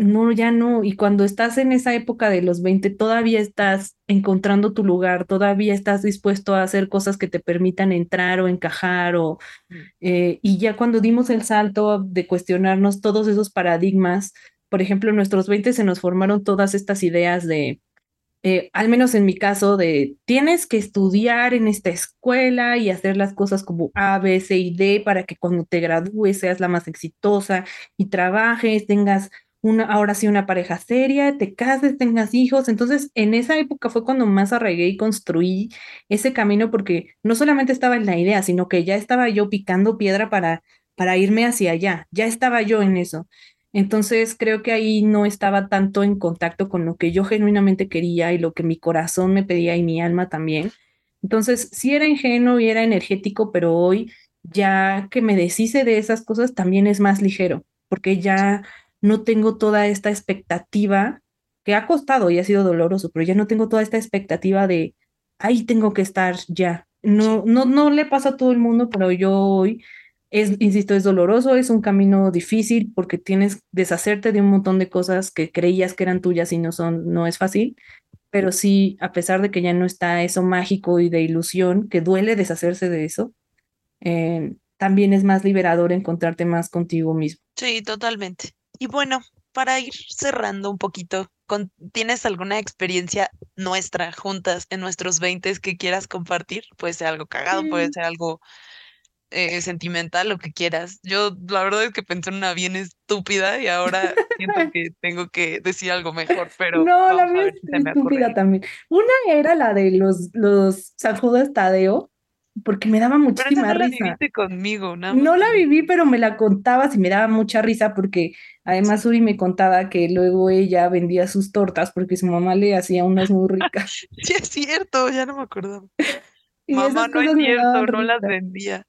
No, ya no. Y cuando estás en esa época de los 20, todavía estás encontrando tu lugar, todavía estás dispuesto a hacer cosas que te permitan entrar o encajar. O, Mm. eh, y ya cuando dimos el salto de cuestionarnos todos esos paradigmas, por ejemplo, en nuestros 20 se nos formaron todas estas ideas de, eh, al menos en mi caso, de tienes que estudiar en esta escuela y hacer las cosas como A, B, C y D para que cuando te gradúes seas la más exitosa y trabajes, tengas una, ahora sí una pareja seria, te cases, tengas hijos. Entonces, en esa época fue cuando más arraigué y construí ese camino porque no solamente estaba en la idea, sino que ya estaba yo picando piedra para, para irme hacia allá, ya estaba yo en eso. Entonces creo que ahí no estaba tanto en contacto con lo que yo genuinamente quería y lo que mi corazón me pedía y mi alma también. Entonces sí era ingenuo y era energético, pero hoy ya que me deshice de esas cosas también es más ligero, porque ya no tengo toda esta expectativa que ha costado y ha sido doloroso, pero ya no tengo toda esta expectativa de ahí tengo que estar ya. No, no, no le pasa a todo el mundo, pero yo hoy es, insisto, es doloroso, es un camino difícil porque tienes deshacerte de un montón de cosas que creías que eran tuyas y no son, no es fácil, pero sí, a pesar de que ya no está eso mágico y de ilusión, que duele deshacerse de eso, eh, también es más liberador encontrarte más contigo mismo. Sí, totalmente. Y bueno, para ir cerrando un poquito, ¿tienes alguna experiencia nuestra juntas en nuestros 20 que quieras compartir? Puede ser algo cagado, puede Mm. ser algo eh, sentimental, lo que quieras. Yo la verdad es que pensé en una bien estúpida y ahora siento que tengo que decir algo mejor, pero No, la mía es si estúpida también. Una era la de los, los San Judas Tadeo, porque me daba Pero muchísima no la risa. viviste conmigo, No la viví, pero me la contabas y me daba mucha risa porque además Uri me contaba que luego ella vendía sus tortas porque su mamá le hacía unas muy ricas. Sí, es cierto, ya no me acordaba. Mamá, no es cierto, no las vendía.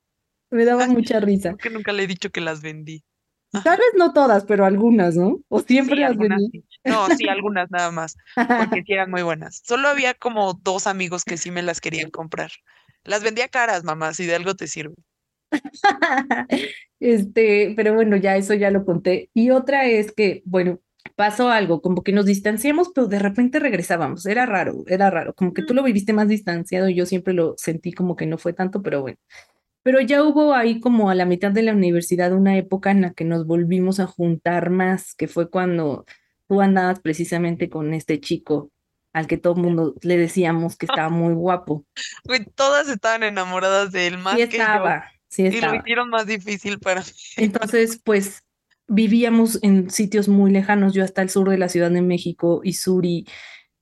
me daba mucha risa. Creo que nunca le he dicho que las vendí. Tal vez no todas, pero algunas, ¿no? O siempre Sí, las algunas vendí. sí. No, sí, algunas nada más, porque sí eran muy buenas. Solo había como dos amigos que sí me las querían comprar. Las vendía caras, mamá, si de algo te sirve. Este, pero bueno, ya eso ya lo conté. Y otra es que, bueno, pasó algo, como que nos distanciamos, pero de repente regresábamos. Era raro, era raro. Como que tú lo viviste más distanciado y yo siempre lo sentí como que no fue tanto, pero bueno. Pero ya hubo ahí como a la mitad de la universidad una época en la que nos volvimos a juntar más, que fue cuando tú andabas precisamente con este chico al que todo el mundo le decíamos que estaba muy guapo. Todas estaban enamoradas de él más Sí que yo. estaba, sí Y lo estaba. hicieron más difícil para mí. Entonces, pues vivíamos en sitios muy lejanos, yo hasta el sur de la Ciudad de México y Suri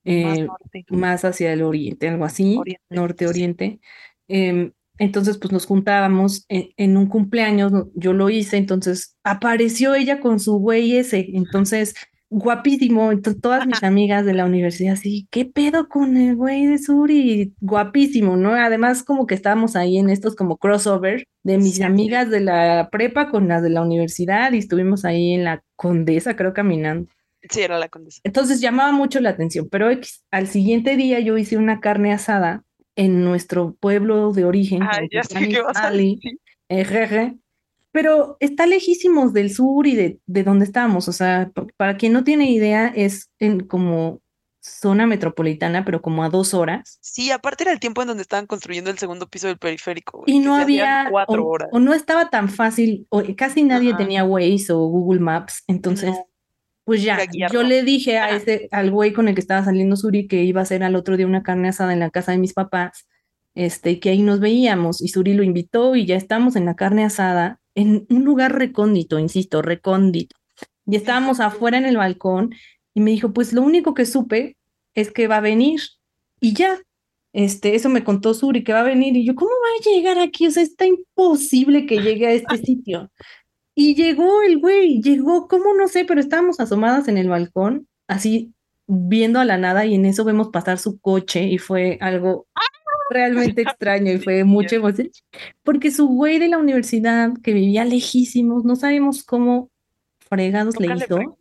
Más eh, más hacia el oriente, algo así, oriente. sí. norte-oriente. Em, entonces, pues nos juntábamos en, en un cumpleaños, yo lo hice, entonces apareció ella con su güey ese, entonces guapísimo, entonces todas mis amigas de la universidad así, ¿qué pedo con el güey de Suri? Guapísimo, ¿no? Además como que estábamos ahí en estos como crossover de mis Sí, amigas de la prepa con las de la universidad y estuvimos ahí en la Condesa, creo, caminando. Sí, era la condesa. Entonces llamaba mucho la atención, pero al siguiente día yo hice una carne asada en nuestro pueblo de origen, Ay, ya sé qué vas a pero está lejísimos del sur y de, de donde estamos. O sea, pa- para quien no tiene idea, es en como zona metropolitana, pero como a dos horas. Sí, aparte era el tiempo en donde estaban construyendo el segundo piso del periférico, güey, Y no había, cuatro o, horas. o no estaba tan fácil, o casi nadie Ajá. tenía Waze o Google Maps. Entonces, No, pues ya, yo le dije a ese, al güey con el que estaba saliendo Suri que iba a hacer al otro día una carne asada en la casa de mis papás, este, y que ahí nos veíamos. Y Suri lo invitó y ya estamos en la carne asada, en un lugar recóndito, insisto, recóndito. Y estábamos afuera en el balcón y me dijo, pues lo único que supe es que va a venir. Y ya, este, eso me contó Suri, que va a venir. Y yo, ¿cómo va a llegar aquí? O sea, está imposible que llegue a este sitio. Y llegó el güey, llegó, ¿cómo no sé? Pero estábamos asomadas en el balcón, así viendo a la nada, y en eso vemos pasar su coche y fue algo realmente extraño y fue mucha emoción, porque su güey de la universidad que vivía lejísimos, no sabemos cómo fregados le Nunca le hizo,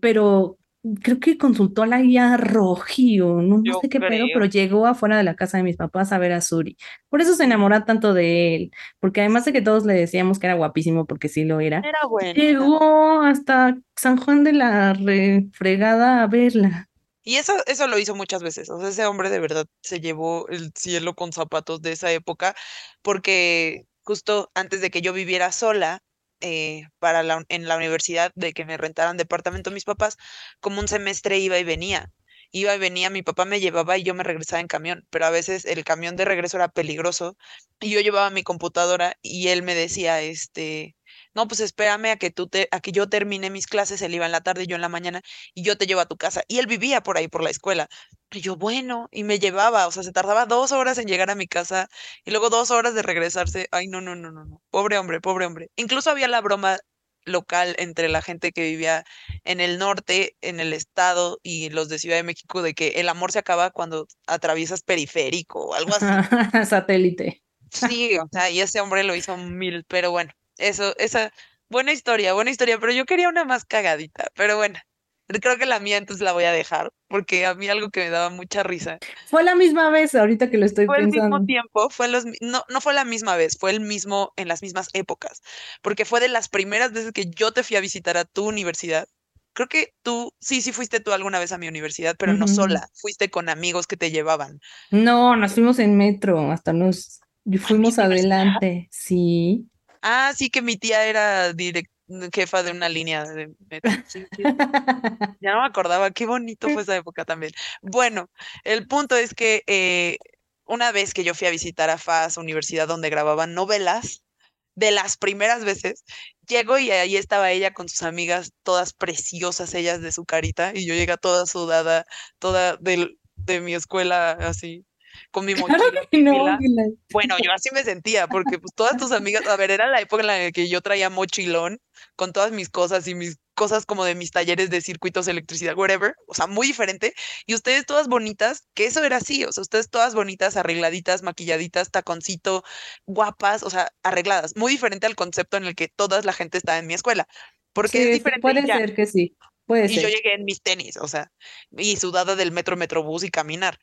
pero creo que consultó a la guía Roji o no, no sé qué pedo, pero llegó afuera de la casa de mis papás a ver a Suri. Por eso se enamoró tanto de él, porque además de que todos le decíamos que era guapísimo, porque sí lo era, era bueno. llegó hasta San Juan de la refregada a verla. Y eso, eso lo hizo muchas veces. O sea, ese hombre de verdad se llevó el cielo con zapatos de esa época, porque justo antes de que yo viviera sola, eh, para la, en la universidad de que me rentaran departamento mis papás, como un semestre iba y venía. Iba y venía, mi papá me llevaba y yo me regresaba en camión, pero a veces el camión de regreso era peligroso y yo llevaba mi computadora y él me decía, este, no, pues espérame a que tú te, a que yo termine mis clases, él iba en la tarde y yo en la mañana, y yo te llevo a tu casa. Y él vivía por ahí, por la escuela. Y yo, bueno, y me llevaba, o sea, se tardaba dos horas en llegar a mi casa y luego dos horas de regresarse. Ay, no, no, no, no, no. Pobre hombre, pobre hombre. Incluso había la broma local entre la gente que vivía en el norte, en el estado y los de Ciudad de México de que el amor se acaba cuando atraviesas periférico o algo así. Satélite. Sí, o sea, y ese hombre lo hizo mil, pero bueno, eso, esa, buena historia, buena historia, pero yo quería una más cagadita, pero bueno, creo que la mía entonces la voy a dejar, porque a mí algo que me daba mucha risa. Fue la misma vez, ahorita que lo estoy fue pensando. Fue el mismo tiempo, fue los, no, no fue la misma vez, fue el mismo, en las mismas épocas, porque fue de las primeras veces que yo te fui a visitar a tu universidad. Creo que tú, sí, sí fuiste tú alguna vez a mi universidad, pero no sola, fuiste con amigos que te llevaban. No, nos fuimos en metro, hasta nos fuimos adelante, sí. Ah, sí que mi tía era jefa de una línea de Ya no me acordaba, qué bonito fue esa época también. Bueno, el punto es que eh, una vez que yo fui a visitar a FAS, universidad donde grababan novelas, de las primeras veces, llego y ahí estaba ella con sus amigas, todas preciosas ellas de su carita, y yo llegué toda sudada, toda de mi escuela así, con mi mochila. Bueno, yo así me sentía, porque pues todas tus amigas, a ver, era la época en la que yo traía mochilón con todas mis cosas y mis cosas como de mis talleres de circuitos, electricidad, whatever, o sea, muy diferente. Y ustedes todas bonitas, que eso era así, o sea, ustedes todas bonitas, arregladitas, maquilladitas, taconcito, guapas, o sea, arregladas, muy diferente al concepto en el que toda la gente está en mi escuela. Porque es diferente. Puede ser que sí. Puede y yo llegué en mis tenis, o sea, y sudada del metro, metrobús y caminar.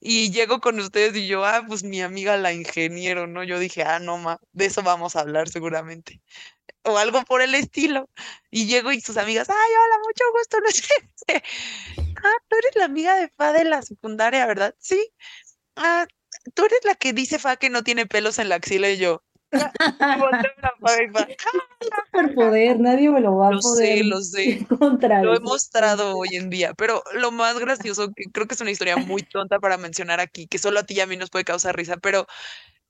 Y llego con ustedes y yo, ah, pues mi amiga la ingeniero, ¿no? Yo dije, ah, no, ma, de eso vamos a hablar seguramente. O algo por el estilo. Y llego y sus amigas, ay, hola, mucho gusto, no sé. ah, tú eres la amiga de Fa de la secundaria, ¿verdad? Sí. Ah, tú eres la que dice Fa que no tiene pelos en la axila y yo. poder, nadie me lo va a lo poder sé, lo sé. Lo he mostrado hoy en día, pero lo más gracioso, que creo que es una historia muy tonta para mencionar aquí, que solo a ti y a mí nos puede causar risa, pero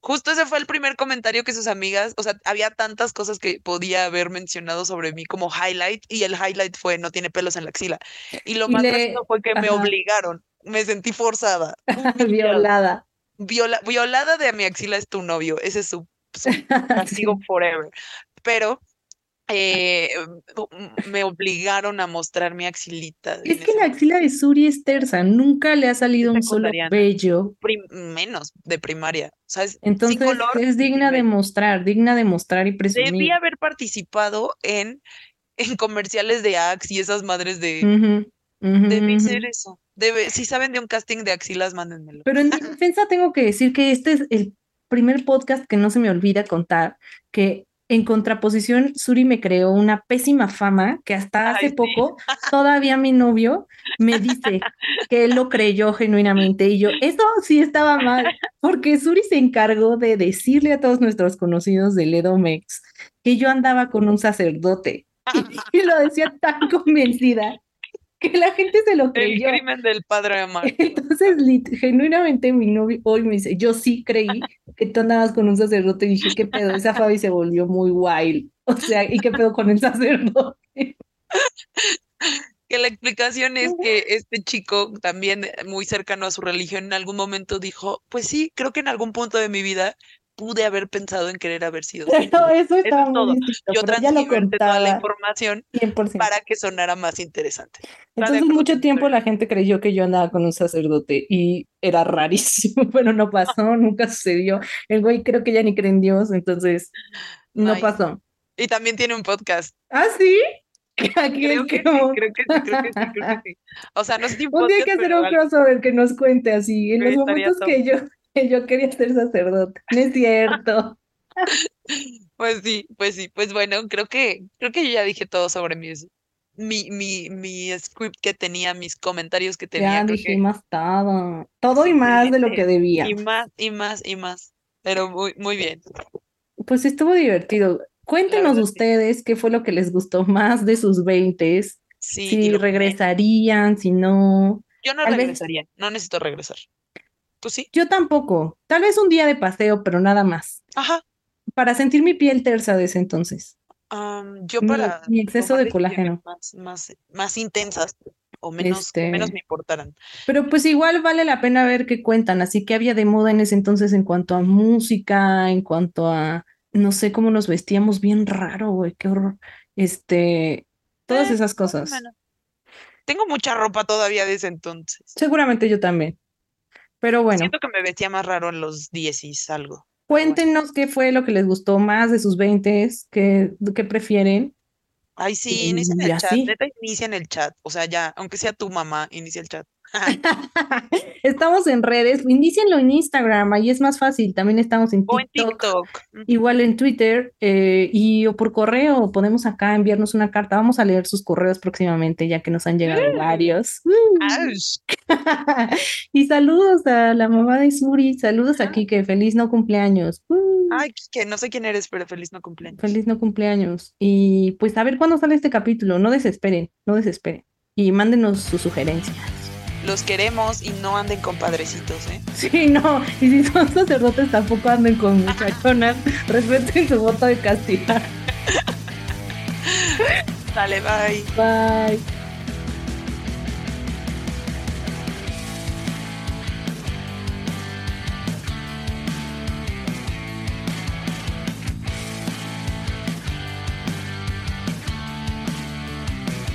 justo ese fue el primer comentario que sus amigas, o sea, había tantas cosas que podía haber mencionado sobre mí como highlight, y el highlight fue no tiene pelos en la axila. Y lo más gracioso fue que me obligaron, me sentí forzada. violada. Viola, violada de mi axila es tu novio, ese es su castigo forever. Pero eh, me obligaron a mostrar mi axilita. Es que la axila de Suri es tersa, nunca le ha salido un solo vello. menos de primaria. ¿sabes? Entonces es digna de mostrar, digna de mostrar y presumir. Debí haber participado en, en comerciales de Axe y esas madres de... Debí ser eso. Debe, si saben de un casting de axilas, mándenmelo. Pero en mi defensa tengo que decir que este es el primer podcast que no se me olvida contar, que en contraposición, Suri me creó una pésima fama que hasta hace poco todavía mi novio me dice que él lo creyó genuinamente y yo, eso sí estaba mal, porque Suri se encargó de decirle a todos nuestros conocidos de Ledomex que yo andaba con un sacerdote y lo decía tan convencida que la gente se lo creyó. El crimen del padre Amar. Entonces, genuinamente mi novio hoy me dice, yo sí creí que tú andabas con un sacerdote y dije, ¿qué pedo? Esa Fabi se volvió muy wild. O sea, ¿y qué pedo con el sacerdote? que la explicación es que este chico, también muy cercano a su religión, en algún momento dijo, pues sí, creo que en algún punto de mi vida pude haber pensado en querer haber sido. Pero eso estaba todo. Yo transmití toda la información para que sonara más interesante. Entonces mucho tiempo la gente creyó que yo andaba con un sacerdote y era rarísimo, pero no pasó, nunca sucedió. El güey creo que ya ni cree en Dios, entonces no pasó. Y también tiene un podcast. ¿Ah, sí? Creo es que sí, creo que sí, creo que sí, creo que sí. O sea, no sé Un día hay que hacer un crossover que nos cuente así, en los momentos que yo, yo quería ser sacerdote. No es cierto. Pues sí, pues sí, pues bueno, creo que, creo que yo ya dije todo sobre mis, mi, mi, mi script que tenía, mis comentarios que tenía, Ya creo que dijimos todo. Todo y más de lo que debía. y más, y más, y más. Pero muy, muy bien. Pues estuvo divertido. Cuéntenos sí. ustedes qué fue lo que les gustó más de sus veintes, Sí, y si que regresarían, si no. Yo no vez- regresaría, no necesito regresar. ¿Tú sí? Yo tampoco. Tal vez un día de paseo, pero nada más. Ajá. Para sentir mi piel tersa de ese entonces. yo para mi exceso de colágeno. Más, más, más intensas o menos, que menos Este- me importaran. Pero pues igual vale la pena ver qué cuentan. Así que había de moda en ese entonces en cuanto a música, en cuanto a, no sé cómo nos vestíamos bien raro, güey, qué horror. Este, todas Eh, esas cosas. Tengo mucha ropa todavía de ese entonces. Seguramente yo también. Pero bueno, Siento que me vestía más raro en los 10 y algo. bueno. cuéntenos qué fue lo que les gustó más de sus veintes, qué, qué prefieren. Ay, sí, inicia en el chat, neta, inicia en el chat. O sea, ya, aunque sea tu mamá, inicia el chat. Estamos en redes, inícienlo en Instagram, ahí es más fácil. También estamos en O en TikTok. Mm, Igual en Twitter eh, y o por correo podemos acá enviarnos una carta. Vamos a leer sus correos próximamente, ya que nos han llegado varios. Aush. y saludos a la mamá de Suri, saludos aquí, que feliz no cumpleaños. Uh, Ay, que no sé quién eres, pero feliz no cumpleaños. Feliz no cumpleaños. Y pues a ver cuándo sale este capítulo. No desesperen, no desesperen. Y mándenos sus sugerencias. Los queremos y no anden con padrecitos, ¿eh? Sí, no. Y si son sacerdotes, tampoco anden con muchachonas. Respeten su voto de castidad. Dale, bye. Bye.